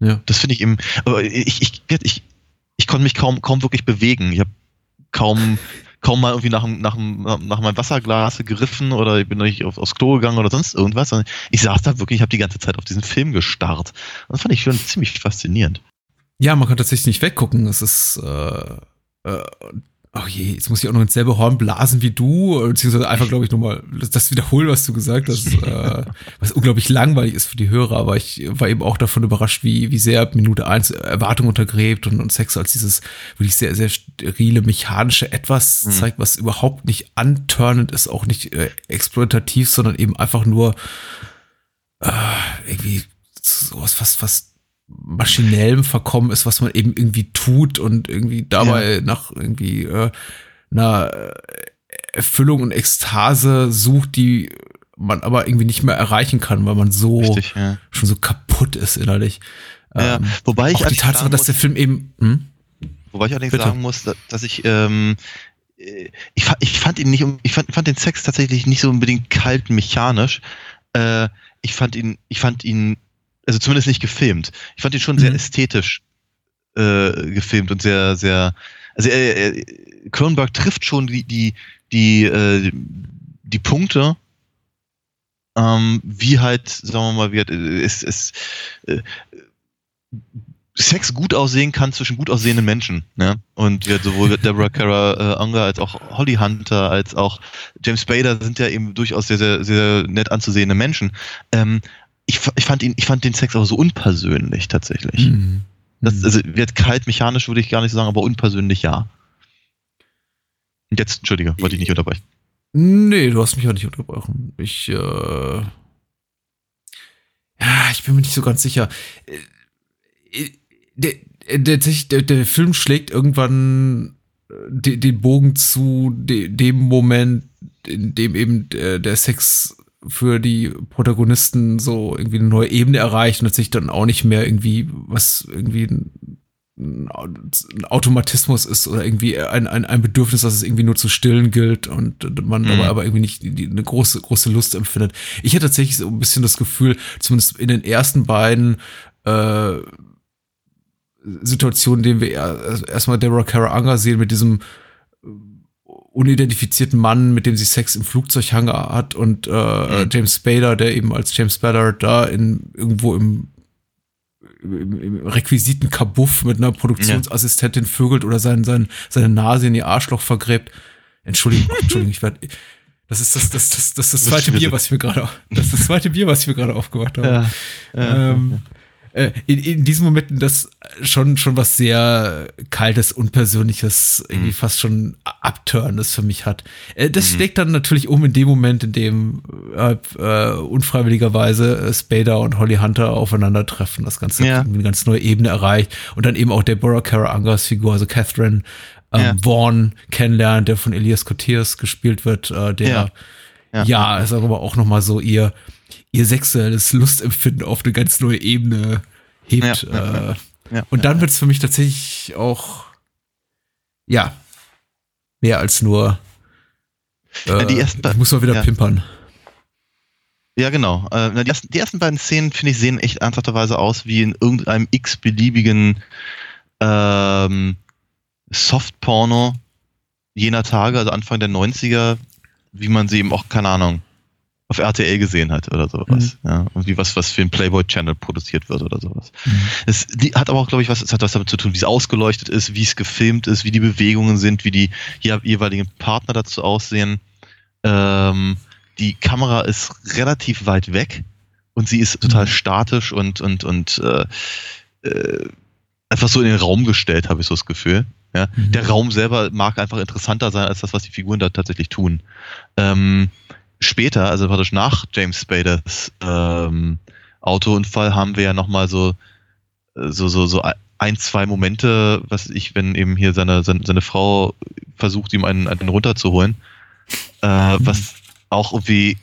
Ja. ja. Das finde ich eben, aber ich, ich, ich, ich konnte mich kaum, kaum wirklich bewegen. Ich habe kaum kaum mal irgendwie nach, nach, nach meinem Wasserglas gegriffen oder ich bin nicht auf, aufs Klo gegangen oder sonst irgendwas. Ich saß da wirklich, ich habe die ganze Zeit auf diesen Film gestarrt. Das fand ich schon ziemlich faszinierend.
Ja, man kann tatsächlich nicht weggucken. Es ist äh, äh, ach je, jetzt muss ich auch noch ins selbe Horn blasen wie du, beziehungsweise einfach, glaube ich, nochmal das wiederholen, was du gesagt hast, äh, was unglaublich langweilig ist für die Hörer, aber ich war eben auch davon überrascht, wie, wie sehr Minute eins Erwartung untergräbt und, und Sex als dieses wirklich sehr, sehr sterile, mechanische Etwas mhm. zeigt, was überhaupt nicht anturnend ist, auch nicht äh, exploitativ, sondern eben einfach nur äh, irgendwie sowas fast, fast maschinellem verkommen ist, was man eben irgendwie tut und irgendwie dabei ja. nach irgendwie äh, einer äh, Erfüllung und Ekstase sucht, die man aber irgendwie nicht mehr erreichen kann, weil man so Richtig, ja. schon so kaputt ist innerlich.
Ja, ähm, wobei ich
auch die Tatsache, dass der Film eben. Hm?
Wobei ich allerdings Bitte. sagen muss, dass ich ähm, ich, ich fand ihn nicht, ich fand, fand den Sex tatsächlich nicht so unbedingt kalt mechanisch. Äh, ich fand ihn, ich fand ihn, also zumindest nicht gefilmt. Ich fand ihn schon mhm. sehr ästhetisch äh, gefilmt und sehr, sehr, also äh, Cronenberg trifft schon die, die, die, äh, die Punkte, ähm, wie halt, sagen wir mal, wie halt, es, es, äh, Sex gut aussehen kann zwischen gut aussehenden Menschen. Ne? Und ja, sowohl Deborah Kara äh, Unger als auch Holly Hunter als auch James Spader sind ja eben durchaus sehr, sehr, sehr nett anzusehende Menschen. Ähm, ich, ich, fand ihn, ich fand den Sex aber so unpersönlich tatsächlich. Mhm. Das, mhm. also wird kalt mechanisch, würde ich gar nicht sagen, aber unpersönlich ja. Und jetzt, Entschuldige, wollte ich nicht unterbrechen.
Nee, du hast mich auch nicht unterbrochen. Ich, äh, ja, ich bin mir nicht so ganz sicher. Äh, der, der, der, der Film schlägt irgendwann äh, de, den Bogen zu de, dem Moment, in dem eben der Sex für die Protagonisten so irgendwie eine neue Ebene erreicht und sich dann auch nicht mehr irgendwie was irgendwie ein, ein Automatismus ist oder irgendwie ein, ein, ein Bedürfnis, dass es irgendwie nur zu stillen gilt und man mhm. aber, aber irgendwie nicht die, die, eine große, große Lust empfindet. Ich hatte tatsächlich so ein bisschen das Gefühl, zumindest in den ersten beiden äh, Situation, in denen wir erstmal Deborah Kara Unger sehen mit diesem unidentifizierten Mann, mit dem sie Sex im Flugzeughanger hat und äh, mhm. James Spader, der eben als James Spader da in irgendwo im, im, im Requisiten Kabuff mit einer Produktionsassistentin ja. vögelt oder sein, sein, seine Nase in ihr Arschloch vergräbt. Entschuldigung, Entschuldigung, ich werde das ist das, das, das, das, das zweite Bier, was ich mir gerade, das ist das zweite Bier, was ich mir gerade aufgemacht habe. Ja, ja, ähm, äh, in, in diesen Momenten das schon, schon was sehr kaltes, unpersönliches, irgendwie mhm. fast schon abturnendes für mich hat. Äh, das mhm. schlägt dann natürlich um in dem Moment, in dem äh, äh, unfreiwilligerweise Spader und Holly Hunter aufeinandertreffen, das Ganze ja. irgendwie eine ganz neue Ebene erreicht und dann eben auch Deborah Kara Angers Figur, also Catherine ähm, ja. Vaughn kennenlernt, der von Elias Cotiers gespielt wird, äh, der ja, ja. ja ist aber auch nochmal so ihr ihr sexuelles Lustempfinden auf eine ganz neue Ebene hebt. Ja, äh, ja, und dann wird es für mich tatsächlich auch, ja, mehr als nur, äh, die ersten ich muss mal wieder pimpern.
Ja, genau. Äh, die, ersten, die ersten beiden Szenen, finde ich, sehen echt ernsthafterweise aus wie in irgendeinem x-beliebigen ähm, Softporno jener Tage, also Anfang der 90er, wie man sie eben auch, keine Ahnung, auf RTL gesehen hat oder sowas. Mhm. Ja, irgendwie was, was für ein Playboy Channel produziert wird oder sowas. Mhm. Es die hat aber auch, glaube ich, was, es hat was damit zu tun, wie es ausgeleuchtet ist, wie es gefilmt ist, wie die Bewegungen sind, wie die jeweiligen Partner dazu aussehen. Ähm, die Kamera ist relativ weit weg und sie ist total mhm. statisch und, und, und äh, äh, einfach so in den Raum gestellt, habe ich so das Gefühl. Ja? Mhm. Der Raum selber mag einfach interessanter sein als das, was die Figuren da tatsächlich tun. Ähm, später, also praktisch nach James Spaders ähm, Autounfall, haben wir ja nochmal so, so, so, so ein, zwei Momente, was ich, wenn eben hier seine, seine, seine Frau versucht, ihm einen, einen runterzuholen, äh, mhm. was auch irgendwie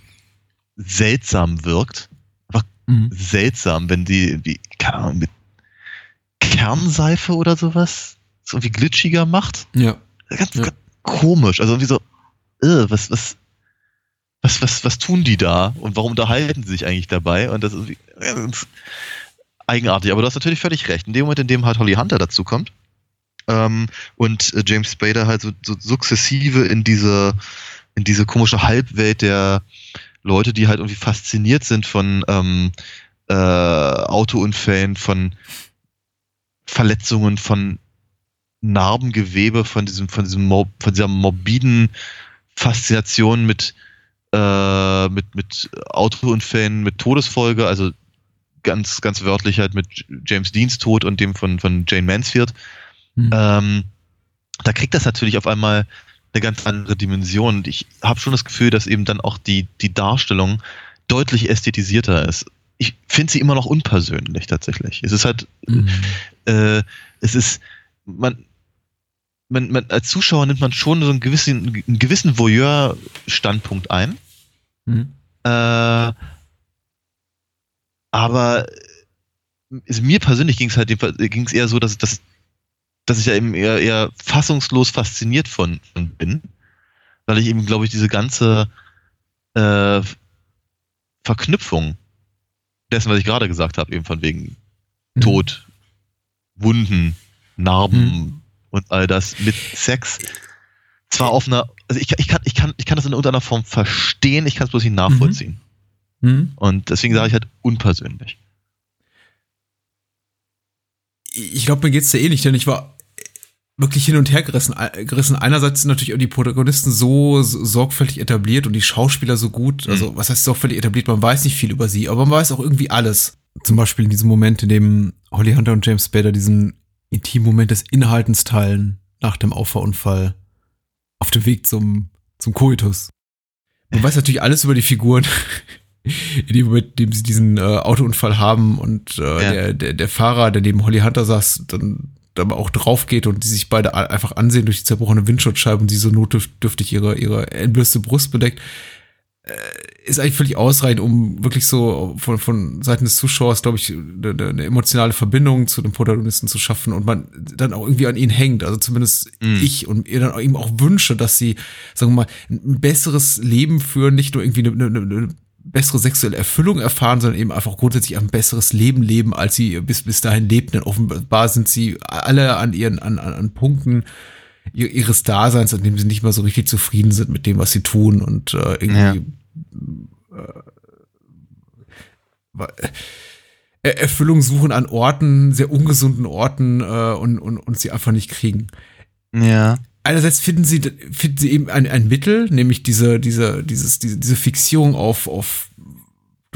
seltsam wirkt. Einfach mhm. seltsam, wenn die, die, keine Ahnung, mit Kernseife oder sowas so irgendwie glitschiger macht.
Ja.
Ganz, ja. ganz komisch. Also irgendwie so, äh, was, was, was, was, was tun die da und warum unterhalten sie sich eigentlich dabei? Und das ist, eigenartig. Aber du hast natürlich völlig recht. In dem Moment, in dem halt Holly Hunter dazu kommt ähm, und äh, James Spader halt so, so sukzessive in diese, in diese komische Halbwelt der Leute, die halt irgendwie fasziniert sind von ähm, äh, Autounfällen, von Verletzungen, von Narbengewebe, von diesem, von diesem, von dieser morbiden Faszination mit äh, mit, mit Autounfällen, mit Todesfolge, also ganz, ganz wörtlich halt mit James Deans Tod und dem von, von Jane Mansfield. Mhm. Ähm, da kriegt das natürlich auf einmal eine ganz andere Dimension. Und ich habe schon das Gefühl, dass eben dann auch die, die Darstellung deutlich ästhetisierter ist. Ich finde sie immer noch unpersönlich tatsächlich. Es ist halt, mhm. äh, es ist, man, man, man, als Zuschauer nimmt man schon so einen gewissen, einen gewissen Voyeur-Standpunkt ein. Mhm. Äh, aber also mir persönlich ging es halt ging es eher so, dass, dass, dass ich ja eben eher, eher fassungslos fasziniert von, von bin, weil ich eben, glaube ich, diese ganze äh, Verknüpfung dessen, was ich gerade gesagt habe, eben von wegen mhm. Tod, Wunden, Narben mhm. und all das mit Sex. Zwar auf einer, also ich, ich, kann, ich, kann, ich kann das in irgendeiner Form verstehen, ich kann es bloß nicht nachvollziehen. Mhm. mhm. Und deswegen sage ich halt unpersönlich.
Ich glaube, mir geht es ja ähnlich, denn ich war wirklich hin und her gerissen. gerissen. Einerseits sind natürlich auch die Protagonisten so, so sorgfältig etabliert und die Schauspieler so gut. Also, mhm. was heißt sorgfältig etabliert? Man weiß nicht viel über sie, aber man weiß auch irgendwie alles. Zum Beispiel in diesem Moment, in dem Holly Hunter und James Spader diesen intimen Moment des Inhaltens teilen nach dem Auffahrunfall auf dem Weg zum, zum Koitus. Man weiß natürlich alles über die Figuren. in dem Moment, in dem sie diesen äh, Autounfall haben und äh, ja. der, der, der Fahrer, der neben Holly Hunter saß, dann aber auch drauf geht und die sich beide einfach ansehen durch die zerbrochene Windschutzscheibe und sie so notdürftig ihre, ihre entblößte Brust bedeckt, ist eigentlich völlig ausreichend, um wirklich so von, von Seiten des Zuschauers, glaube ich, eine, eine, emotionale Verbindung zu dem Protagonisten zu schaffen und man dann auch irgendwie an ihn hängt. Also zumindest mm. ich und ihr dann auch eben auch wünsche, dass sie, sagen wir mal, ein besseres Leben führen, nicht nur irgendwie eine, eine, eine bessere sexuelle Erfüllung erfahren, sondern eben einfach grundsätzlich ein besseres Leben leben, als sie bis, bis dahin lebten. Denn offenbar sind sie alle an ihren, an, an, an Punkten ihres Daseins, an dem sie nicht mal so richtig zufrieden sind mit dem, was sie tun und äh, irgendwie ja. äh, Erfüllung suchen an Orten, sehr ungesunden Orten äh, und, und, und sie einfach nicht kriegen.
Ja
einerseits finden sie, finden sie eben ein, ein Mittel, nämlich diese, diese, dieses, diese, diese Fixierung auf, auf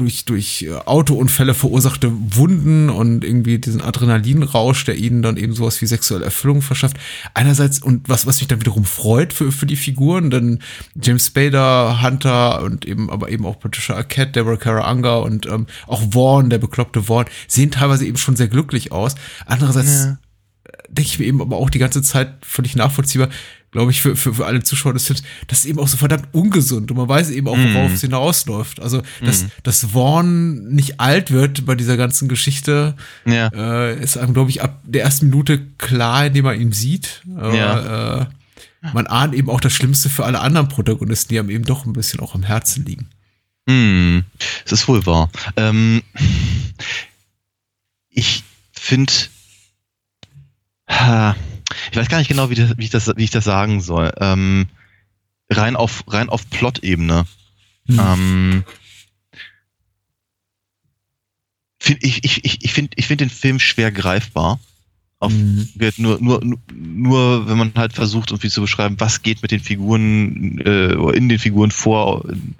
durch, durch äh, Autounfälle verursachte Wunden und irgendwie diesen Adrenalinrausch, der ihnen dann eben sowas wie sexuelle Erfüllung verschafft. Einerseits, und was, was mich dann wiederum freut für, für die Figuren, denn James Spader, Hunter und eben, aber eben auch Patricia Arquette, Deborah Kara Unger und ähm, auch Vaughn, der bekloppte Vaughn, sehen teilweise eben schon sehr glücklich aus. Andererseits ja denke ich mir eben aber auch die ganze Zeit völlig nachvollziehbar, glaube ich, für, für, für alle Zuschauer des Films, das ist eben auch so verdammt ungesund und man weiß eben auch, worauf mm. es hinausläuft. Also, dass, mm. dass Vaughn nicht alt wird bei dieser ganzen Geschichte, ja. äh, ist einem, glaube ich, ab der ersten Minute klar, indem man ihn sieht. Aber, ja. äh, man ahnt eben auch das Schlimmste für alle anderen Protagonisten, die einem eben doch ein bisschen auch am Herzen liegen.
Mm, das ist wohl wahr. Ähm, ich finde, ich weiß gar nicht genau, wie, das, wie, ich, das, wie ich das sagen soll. Ähm, rein auf, rein auf Plot-Ebene. Hm. Ähm, find, ich ich, ich, ich finde ich find den Film schwer greifbar. Auf, mhm. wird nur, nur, nur, wenn man halt versucht, irgendwie zu beschreiben, was geht mit den Figuren, äh, in den Figuren vor, in,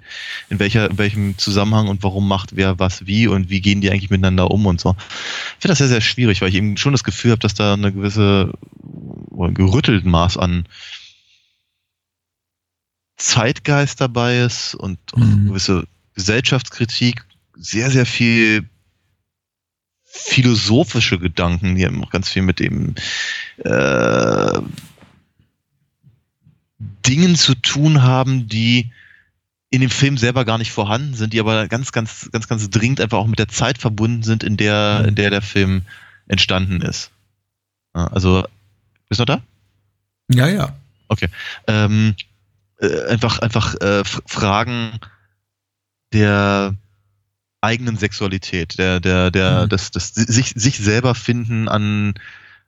in, welcher, in welchem Zusammenhang und warum macht wer was wie und wie gehen die eigentlich miteinander um und so. Ich finde das sehr, sehr schwierig, weil ich eben schon das Gefühl habe, dass da eine gewisse, ein gerüttelt Maß an Zeitgeist dabei ist und mhm. gewisse Gesellschaftskritik, sehr, sehr viel philosophische Gedanken, die haben auch ganz viel mit dem äh, Dingen zu tun haben, die in dem Film selber gar nicht vorhanden sind, die aber ganz, ganz, ganz, ganz dringend einfach auch mit der Zeit verbunden sind, in der, in der der Film entstanden ist. Also, bist du noch da?
Ja, ja.
Okay. Ähm, äh, einfach, einfach äh, Fragen der eigenen Sexualität, der, der, der, mhm. das, das sich, sich selber finden an,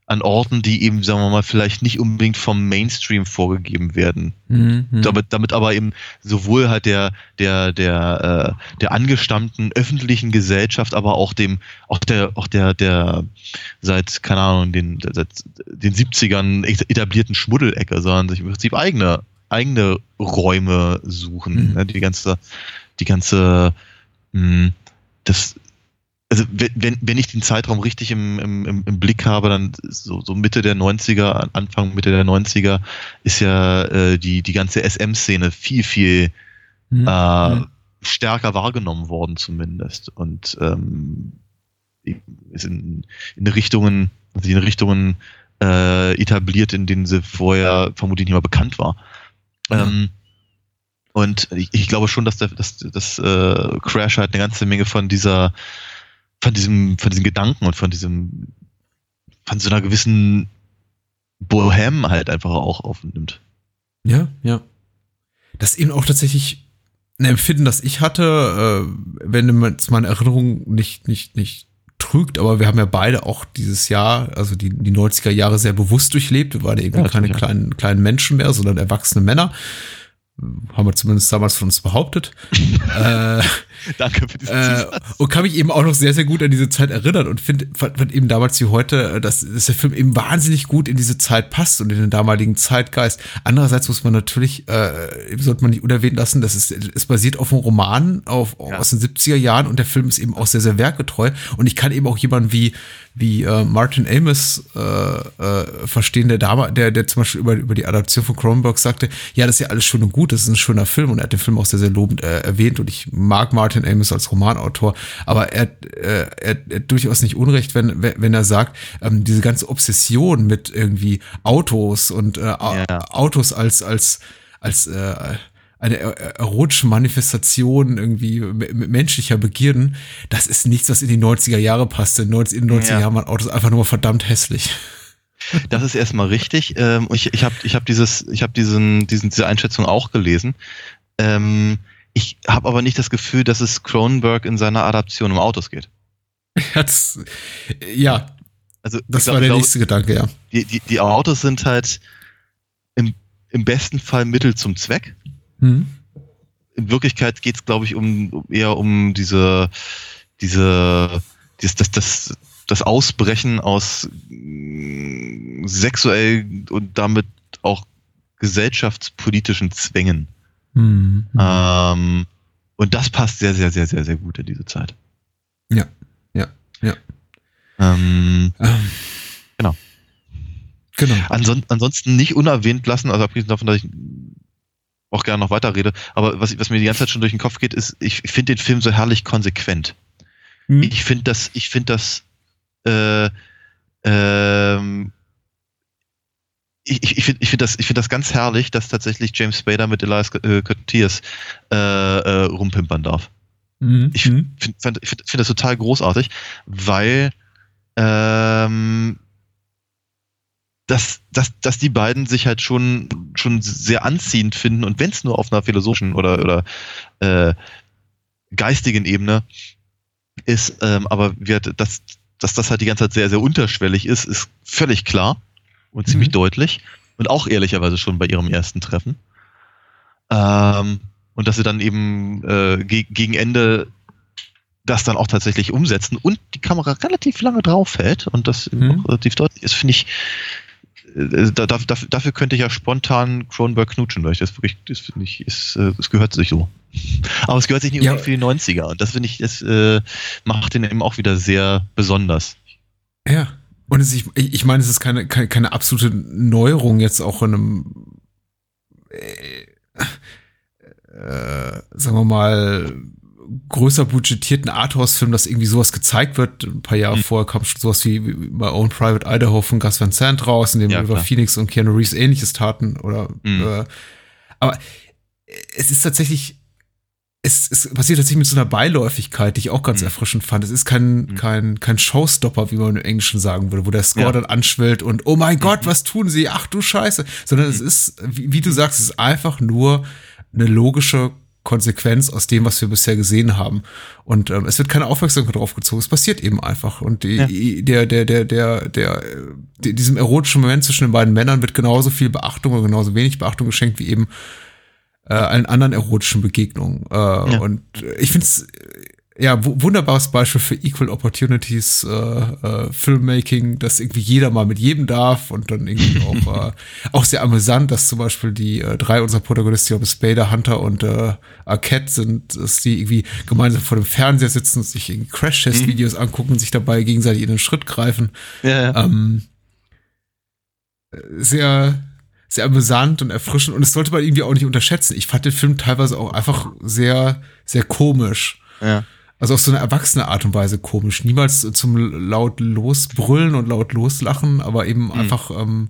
an Orten, die eben, sagen wir mal, vielleicht nicht unbedingt vom Mainstream vorgegeben werden. Mhm. Damit, damit aber eben sowohl halt der, der, der, äh, der angestammten öffentlichen Gesellschaft, aber auch dem, auch der, auch der, der seit, keine Ahnung, den, seit den 70ern etablierten Schmuddelecke, sondern sich im Prinzip eigene, eigene Räume suchen. Mhm. Ne? Die ganze, die ganze, mh, hm, das, also wenn, wenn ich den Zeitraum richtig im, im, im Blick habe, dann so, so Mitte der 90er, Anfang Mitte der 90er ist ja äh, die, die ganze SM-Szene viel, viel mhm. äh, stärker wahrgenommen worden zumindest. Und ähm, ist in, in Richtungen, also in Richtungen äh, etabliert, in denen sie vorher vermutlich nicht mal bekannt war. Ja. Ähm, und ich, ich, glaube schon, dass der, dass, dass äh, Crash halt eine ganze Menge von dieser, von diesem, von diesen Gedanken und von diesem, von so einer gewissen Bohem halt einfach auch aufnimmt.
Ja, ja. Das eben auch tatsächlich ein Empfinden, das ich hatte, äh, wenn jetzt meine Erinnerung nicht, nicht, nicht trügt, aber wir haben ja beide auch dieses Jahr, also die, die 90er Jahre sehr bewusst durchlebt. Wir waren eben ja, keine kleinen, kleinen Menschen mehr, sondern erwachsene Männer haben wir zumindest damals von uns behauptet. äh,
Danke für
diesen äh, Und kann mich eben auch noch sehr, sehr gut an diese Zeit erinnern und finde fand, eben damals wie heute, dass, dass der Film eben wahnsinnig gut in diese Zeit passt und in den damaligen Zeitgeist. Andererseits muss man natürlich, äh, sollte man nicht unerwähnt lassen, dass es, es basiert auf einem Roman auf, ja. aus den 70er Jahren und der Film ist eben auch sehr, sehr werkgetreu. Und ich kann eben auch jemanden wie wie äh, Martin Amos äh, äh, verstehen, der Dame, der, der zum Beispiel über, über die Adaption von Cronenberg sagte, ja, das ist ja alles schön und gut, das ist ein schöner Film und er hat den Film auch sehr, sehr lobend äh, erwähnt und ich mag Martin Amos als Romanautor, aber er, äh, er, er durchaus nicht unrecht, wenn, wenn er sagt, ähm, diese ganze Obsession mit irgendwie Autos und äh, ja. Autos als, als, als äh, eine erotische Manifestation irgendwie menschlicher Begierden, das ist nichts, was in die 90er Jahre passte. In den 90er ja. Jahren waren Autos einfach nur verdammt hässlich.
Das ist erstmal richtig. Ähm, ich ich habe ich hab dieses, ich habe diesen, diesen, diese Einschätzung auch gelesen. Ähm, ich habe aber nicht das Gefühl, dass es Cronenberg in seiner Adaption um Autos geht.
Das, ja. Also, das glaub, war der glaub, nächste Gedanke, ja.
Die, die, die Autos sind halt im, im besten Fall Mittel zum Zweck. Mhm. In Wirklichkeit geht es, glaube ich, um eher um diese, diese, das, das, das, das Ausbrechen aus mm, sexuell und damit auch gesellschaftspolitischen Zwängen. Mhm. Ähm, und das passt sehr, sehr, sehr, sehr, sehr gut in diese Zeit.
Ja, ja, ja.
Ähm, ähm. Genau. Genau. Anson ansonsten nicht unerwähnt lassen, also abgesehen davon, dass ich auch gerne noch weiterrede. Aber was, was mir die ganze Zeit schon durch den Kopf geht, ist, ich, finde den Film so herrlich konsequent. Hm. Ich finde das, ich finde das, äh, ähm, ich, ich, finde ich find das, ich find das ganz herrlich, dass tatsächlich James Spader mit Elias äh, Curtiers äh, äh, rumpimpern darf. Mhm. Ich finde find, find, find das total großartig, weil ähm, dass, dass, dass die beiden sich halt schon, schon sehr anziehend finden und wenn es nur auf einer philosophischen oder, oder äh, geistigen Ebene ist, ähm, aber wird, dass, dass das halt die ganze Zeit sehr, sehr unterschwellig ist, ist völlig klar und ziemlich mhm. deutlich und auch ehrlicherweise schon bei ihrem ersten Treffen. Ähm, und dass sie dann eben äh, ge gegen Ende das dann auch tatsächlich umsetzen und die Kamera relativ lange drauf hält und das mhm. relativ deutlich ist, finde ich, da, da, dafür könnte ich ja spontan Cronenberg knutschen, weil ich das wirklich, das finde ich, ist, äh, es gehört sich so. Aber es gehört sich nicht ja. für die 90er und das finde ich, das äh, macht den eben auch wieder sehr besonders.
Ja. Und es, ich, ich meine, es ist keine, keine, keine absolute Neuerung jetzt auch in einem, äh, äh, sagen wir mal, größer budgetierten Arthouse-Film, dass irgendwie sowas gezeigt wird. Ein paar Jahre mhm. vorher kam schon sowas wie My Own Private Idaho von Gus Van Sant raus, in dem ja, über Phoenix und Keanu Reeves ähnliches taten. Oder mhm. äh, aber es ist tatsächlich, es, es passiert tatsächlich mit so einer Beiläufigkeit, die ich auch ganz mhm. erfrischend fand. Es ist kein, mhm. kein, kein Showstopper, wie man im Englischen sagen würde, wo der Score ja. dann anschwillt und oh mein Gott, mhm. was tun sie? Ach du Scheiße. Sondern es mhm. ist, wie, wie du sagst, es ist einfach nur eine logische Konsequenz aus dem, was wir bisher gesehen haben. Und ähm, es wird keine Aufmerksamkeit drauf gezogen. Es passiert eben einfach. Und die, ja. der, der, der, der, der, der, diesem erotischen Moment zwischen den beiden Männern wird genauso viel Beachtung oder genauso wenig Beachtung geschenkt wie eben äh, allen anderen erotischen Begegnungen. Äh, ja. Und ich finde es ja, wunderbares Beispiel für Equal Opportunities äh, äh, Filmmaking, dass irgendwie jeder mal mit jedem darf und dann irgendwie auch, äh, auch sehr amüsant, dass zum Beispiel die äh, drei unserer Protagonisten, ob Spader, Hunter und äh, Arquette sind, dass die irgendwie gemeinsam vor dem Fernseher sitzen und sich Crash-Test-Videos mhm. angucken und sich dabei gegenseitig in den Schritt greifen. Ja, ja. Ähm, sehr, sehr amüsant und erfrischend und das sollte man irgendwie auch nicht unterschätzen. Ich fand den Film teilweise auch einfach sehr, sehr komisch. Ja. Also auf so eine erwachsene Art und Weise komisch. Niemals zum laut losbrüllen und laut loslachen, aber eben mhm. einfach ähm,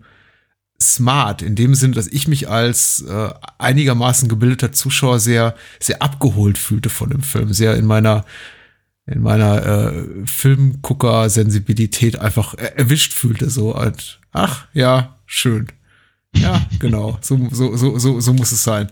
smart in dem Sinne, dass ich mich als äh, einigermaßen gebildeter Zuschauer sehr, sehr abgeholt fühlte von dem Film, sehr in meiner in meiner äh, Filmgucker-Sensibilität einfach erwischt fühlte, so als, ach ja, schön. Ja, genau, so, so, so, so, so muss es sein.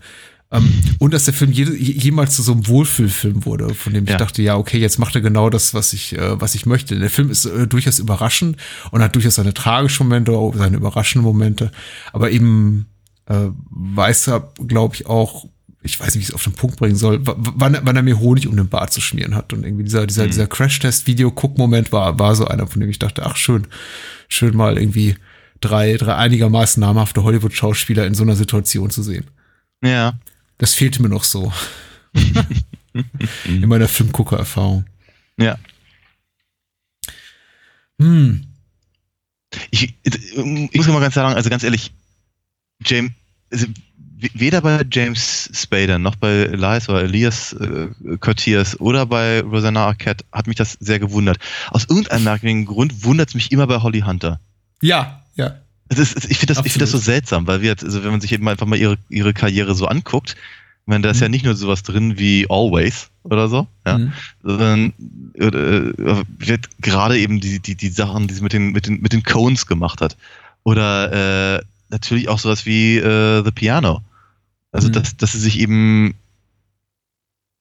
Ähm, und dass der Film je, jemals zu so einem Wohlfühlfilm wurde, von dem ich ja. dachte, ja, okay, jetzt macht er genau das, was ich, äh, was ich möchte. Der Film ist äh, durchaus überraschend und hat durchaus seine tragischen Momente, seine überraschenden Momente, aber eben äh, weiß er, glaube ich, auch, ich weiß nicht, wie ich es auf den Punkt bringen soll, wann, wann er mir Honig um den Bart zu schmieren hat. Und irgendwie dieser, dieser, mhm. dieser Crash-Test-Video-Guck-Moment war, war so einer, von dem ich dachte, ach schön, schön mal irgendwie drei, drei einigermaßen namhafte Hollywood-Schauspieler in so einer Situation zu sehen.
Ja.
Das fehlte mir noch so. in meiner Filmgucker-Erfahrung.
Ja.
Hm.
Ich, ich muss mal ganz sagen, also ganz ehrlich, James, also weder bei James Spader noch bei Elias oder Elias äh, Curtiers oder bei Rosanna Arquette hat mich das sehr gewundert. Aus irgendeinem merkwürdigen Grund wundert es mich immer bei Holly Hunter.
Ja, ja.
Ist, ich finde das, find das so seltsam, weil wir, also wenn man sich eben einfach mal ihre, ihre Karriere so anguckt, ich meine, da ist mhm. ja nicht nur sowas drin wie Always oder so, ja, mhm. sondern äh, äh, wird gerade eben die, die, die Sachen, die sie mit den, mit den, mit den Cones gemacht hat. Oder äh, natürlich auch sowas wie äh, The Piano. Also, mhm. dass, dass sie sich eben,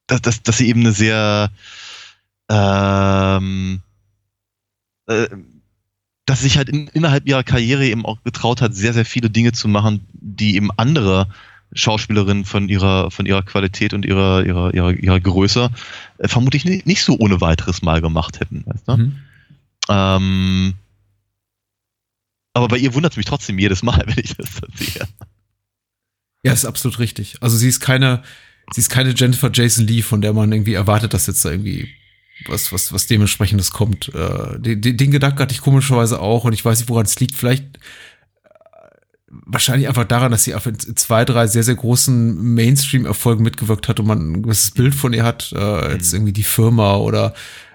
dass, dass, dass sie eben eine sehr, ähm, äh, dass sie sich halt in, innerhalb ihrer Karriere eben auch getraut hat, sehr, sehr viele Dinge zu machen, die eben andere Schauspielerinnen von ihrer, von ihrer Qualität und ihrer, ihrer, ihrer, ihrer Größe äh, vermutlich nicht, nicht so ohne weiteres Mal gemacht hätten. Weißt du? Mhm. ähm, aber bei ihr wundert es mich trotzdem jedes Mal, wenn ich das sehe.
Ja, ist absolut richtig. Also sie ist keine, sie ist keine Jennifer Jason Lee, von der man irgendwie erwartet, dass jetzt da irgendwie was, was, was dementsprechendes kommt. Äh, den, den Gedanken hatte ich komischerweise auch und ich weiß nicht, woran es liegt. Vielleicht äh, wahrscheinlich einfach daran, dass sie auf zwei, drei sehr, sehr großen Mainstream-Erfolgen mitgewirkt hat und man ein gewisses Bild von ihr hat. Äh, jetzt mhm. irgendwie die Firma oder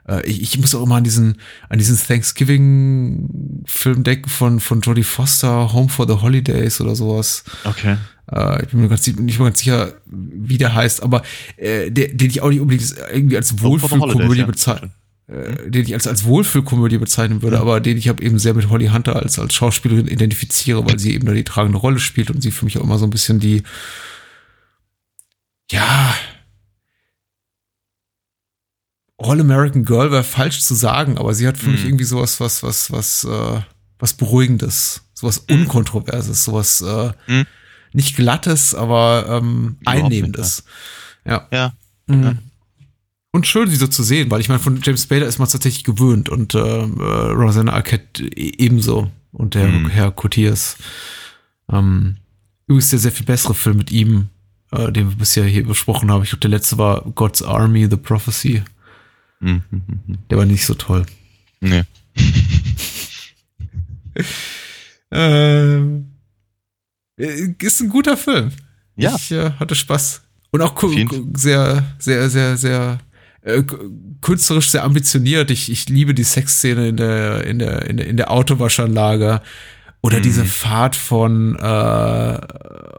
äh, ich, ich muss auch immer an diesen, an diesen Thanksgiving-Film denken von, von Jodie Foster, Home for the Holidays oder sowas.
Okay.
Äh, ich bin mir ganz, nicht mal ganz sicher, wie der heißt, aber äh, der, den ich auch nicht unbedingt irgendwie als Wohlfühlkomödie ja. bezeichne. Äh, den ich als, als Wohlfühlkomödie bezeichnen würde, ja. aber den ich habe eben sehr mit Holly Hunter als, als Schauspielerin identifiziere, weil sie eben da die tragende Rolle spielt und sie für mich auch immer so ein bisschen die, ja, All American Girl wäre falsch zu sagen, aber sie hat für mhm. mich irgendwie sowas, was, was, was, äh, was Beruhigendes, sowas mhm. Unkontroverses, sowas äh, mhm nicht glattes, aber ähm, einnehmendes. Ja.
Ja. Mhm. ja.
Und schön, sie so zu sehen, weil ich meine, von James Spader ist man tatsächlich gewöhnt und äh, äh Rosanna Arquette e-, ebenso und der mhm. Herr Cotiers. Ähm, übrigens der sehr viel bessere Film mit ihm, äh, den wir bisher hier besprochen haben. Ich glaube, der letzte war God's Army, The Prophecy. Mhm. Der war nicht so toll.
Nee.
ähm, äh, ist ein guter Film.
Ja.
Ich äh, hatte Spaß. Und auch sehr, sehr, sehr, sehr äh, künstlerisch sehr ambitioniert. Ich, ich liebe die Sexszene in der, in der, in der, in der Autowaschanlage. Oder mhm. diese Fahrt von äh,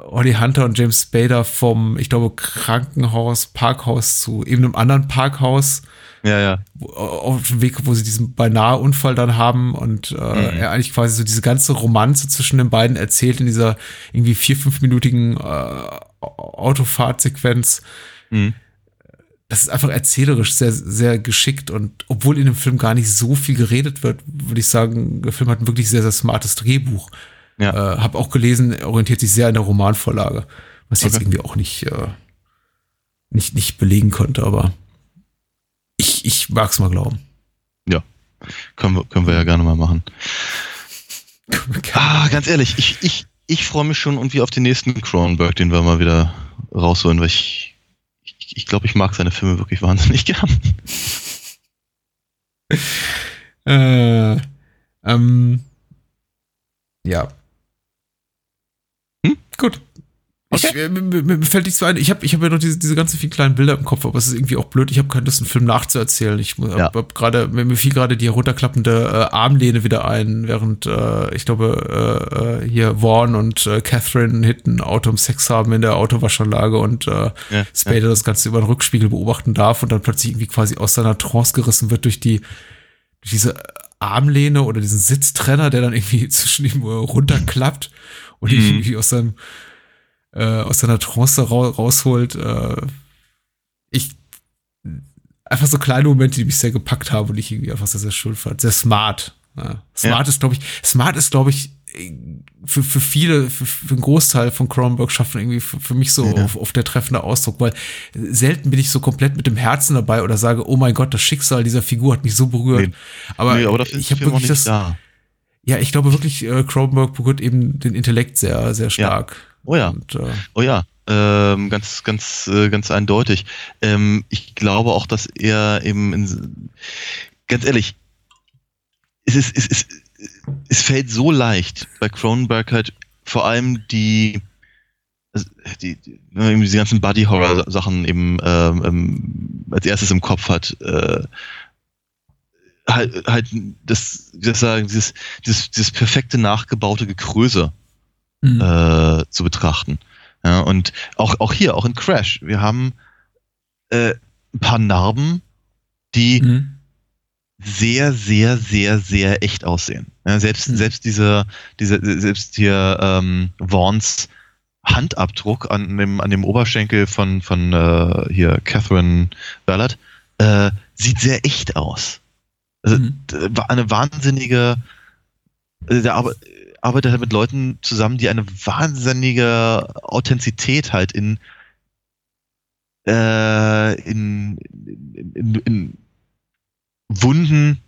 Holly Hunter und James Spader vom, ich glaube, Krankenhaus, Parkhaus zu eben einem anderen Parkhaus.
Ja, ja.
Auf dem Weg, wo sie diesen beinahe Unfall dann haben und äh, mhm. er eigentlich quasi so diese ganze Romanze zwischen den beiden erzählt in dieser irgendwie vier, fünfminütigen äh, Autofahrtsequenz. Mhm. Das ist einfach erzählerisch sehr, sehr geschickt und obwohl in dem Film gar nicht so viel geredet wird, würde ich sagen, der Film hat ein wirklich sehr, sehr smartes Drehbuch. Ja. Äh, hab auch gelesen, orientiert sich sehr an der Romanvorlage, was ich okay. jetzt irgendwie auch nicht, äh, nicht, nicht belegen konnte, aber ich, ich mag's mal glauben.
Ja, können wir, können wir ja gerne mal machen. ah, ganz ehrlich, ich, ich, ich freue mich schon irgendwie auf den nächsten Cronenberg, den wir mal wieder rausholen, weil ich, ich, ich glaube, ich mag seine Filme wirklich wahnsinnig gern.
äh, ähm, ja. Hm? Gut. Okay. Ich, mir, mir, fällt nichts so ein. Ich habe ich hab ja noch diese, diese ganzen vielen kleinen Bilder im Kopf, aber es ist irgendwie auch blöd. Ich habe keine Lust, einen Film nachzuerzählen. Ich ja. hab, hab gerade, mir, fiel gerade die herunterklappende äh, Armlehne wieder ein, während äh, ich glaube, äh, äh hier Vaughn und äh, Catherine hinten Auto um Sex haben in der Autowaschanlage und äh, ja, Spader ja. das Ganze über den Rückspiegel beobachten darf und dann plötzlich irgendwie quasi aus seiner Trance gerissen wird durch die durch diese Armlehne oder diesen Sitztrenner, der dann irgendwie zwischen ihm runterklappt und mhm. irgendwie aus seinem äh, aus seiner Trance ra rausholt. Äh, ich einfach so kleine Momente, die mich sehr gepackt haben und ich irgendwie einfach sehr, sehr schön fand. Sehr smart. Ja. Smart ja. ist, glaube ich, smart ist, glaube ich, für, für viele, für, für einen Großteil von Cronenberg schaffen irgendwie für, für mich so ja. auf, auf der treffende Ausdruck, weil selten bin ich so komplett mit dem Herzen dabei oder sage, oh mein Gott, das Schicksal dieser Figur hat mich so berührt. Nee. Aber, nee, aber ich habe wirklich das. Da. Ja, ich glaube wirklich, äh, Cronenberg berührt eben den Intellekt sehr, sehr stark.
Oh ja. Und, äh, oh ja. Ähm, ganz, ganz, äh, ganz eindeutig. Ähm, ich glaube auch, dass er eben, in, ganz ehrlich, es ist, es ist, es fällt so leicht bei Cronenberg halt vor allem die, die, die diese ganzen Body Horror Sachen eben ähm, ähm, als erstes im Kopf hat. Äh, halt, halt das, das sagen, dieses, dieses, dieses perfekte nachgebaute Gekröse mhm. äh, zu betrachten. Ja, und auch, auch hier, auch in Crash, wir haben äh, ein paar Narben, die mhm. sehr, sehr, sehr, sehr echt aussehen. Ja, selbst, mhm. selbst diese, diese, selbst hier ähm, Vaughns Handabdruck an dem, an dem Oberschenkel von, von äh, hier Catherine Ballard äh, sieht sehr echt aus. Also mhm. eine wahnsinnige, also der, arbeitet halt mit Leuten zusammen, die eine wahnsinnige Authentizität halt in, äh, in, in, in, Wunden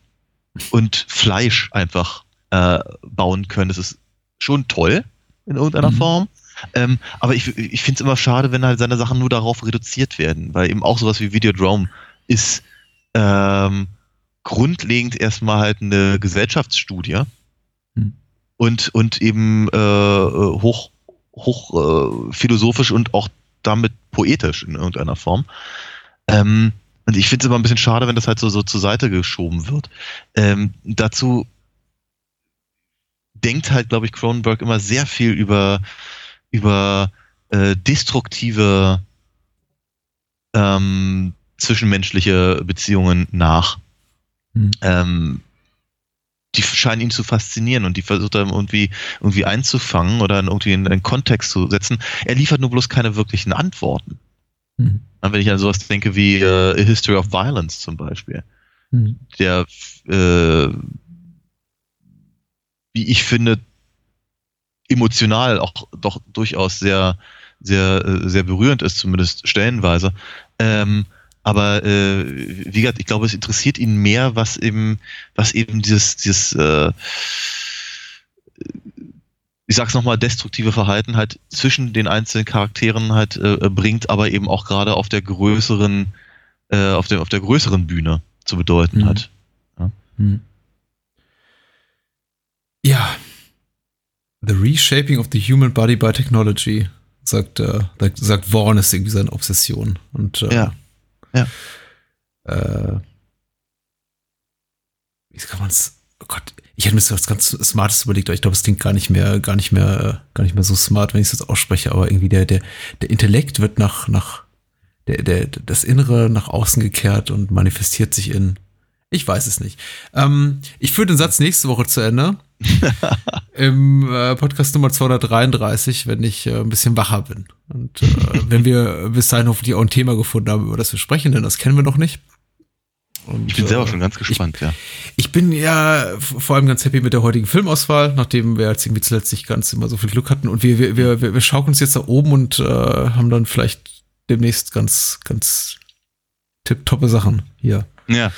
und Fleisch einfach äh, bauen können. Das ist schon toll in irgendeiner mhm. Form. Ähm, aber ich, ich finde es immer schade, wenn halt seine Sachen nur darauf reduziert werden, weil eben auch sowas wie Videodrome ist ähm, grundlegend erstmal halt eine Gesellschaftsstudie. Mhm und, und eben äh, hoch, hoch äh, philosophisch und auch damit poetisch in irgendeiner Form. Ähm, und ich finde es immer ein bisschen schade, wenn das halt so, so zur Seite geschoben wird. Ähm, dazu denkt halt, glaube ich, Cronenberg immer sehr viel über, über äh, destruktive ähm, zwischenmenschliche Beziehungen nach. Mhm. Ähm, die scheinen ihn zu faszinieren und die versucht er irgendwie, irgendwie einzufangen oder irgendwie in einen Kontext zu setzen. Er liefert nur bloß keine wirklichen Antworten. Mhm. Wenn ich an sowas denke wie äh, A History of Violence zum Beispiel, mhm. der, äh, wie ich finde, emotional auch doch durchaus sehr, sehr, äh, sehr berührend ist, zumindest stellenweise. Ähm, aber äh, wie gesagt, ich glaube, es interessiert ihn mehr, was eben, was eben dieses, dieses äh, ich sag's nochmal, destruktive Verhalten halt zwischen den einzelnen Charakteren halt äh, bringt, aber eben auch gerade auf der größeren, äh, auf der, auf der größeren Bühne zu bedeuten mhm. hat. Ja. Mhm.
ja. The Reshaping of the Human Body by Technology, sagt, äh, sagt Vaughn, ist irgendwie seine Obsession. Und äh,
ja. Ja.
Äh, wie kann man es? Oh Gott, ich hätte mir das ganz Smartes überlegt, aber ich glaube, es klingt gar nicht mehr, gar nicht mehr, gar nicht mehr so smart, wenn ich es jetzt ausspreche, aber irgendwie der, der, der Intellekt wird nach, nach, der, der, das Innere nach außen gekehrt und manifestiert sich in, ich weiß es nicht. Ähm, ich führe den Satz nächste Woche zu Ende. Im äh, Podcast Nummer 233, wenn ich äh, ein bisschen wacher bin. Und äh, wenn wir bis dahin hoffentlich auch ein Thema gefunden haben, über das wir sprechen, denn das kennen wir noch nicht.
Und, ich bin selber schon ganz gespannt,
ich,
ja.
Ich bin ja vor allem ganz happy mit der heutigen Filmauswahl, nachdem wir jetzt irgendwie zuletzt nicht ganz immer so viel Glück hatten. Und wir, wir, wir, wir schaukeln uns jetzt da oben und äh, haben dann vielleicht demnächst ganz, ganz tipptoppe Sachen hier.
Ja.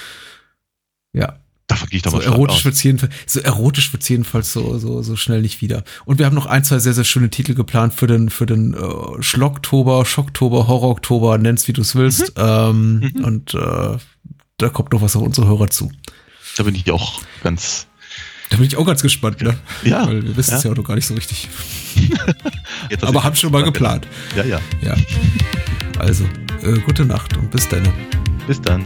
Ja.
Davon gehe ich doch
so
mal
erotisch wird's jedenfalls, so erotisch wird's jedenfalls so, so, so schnell nicht wieder. Und wir haben noch ein, zwei sehr, sehr schöne Titel geplant für den, für den äh, Schlocktober, Schocktober, Horroroktober, nenn's wie du's willst. Mhm. Ähm, mhm. Und äh, da kommt noch was auf unsere Hörer zu.
Da bin ich auch ganz,
Da bin ich auch ganz gespannt, ne?
Ja.
Weil wir wissen es ja. ja auch noch gar nicht so richtig. Aber haben schon mal geplant.
Ja, ja.
Ja. Also, äh, gute Nacht und bis dann.
Bis dann.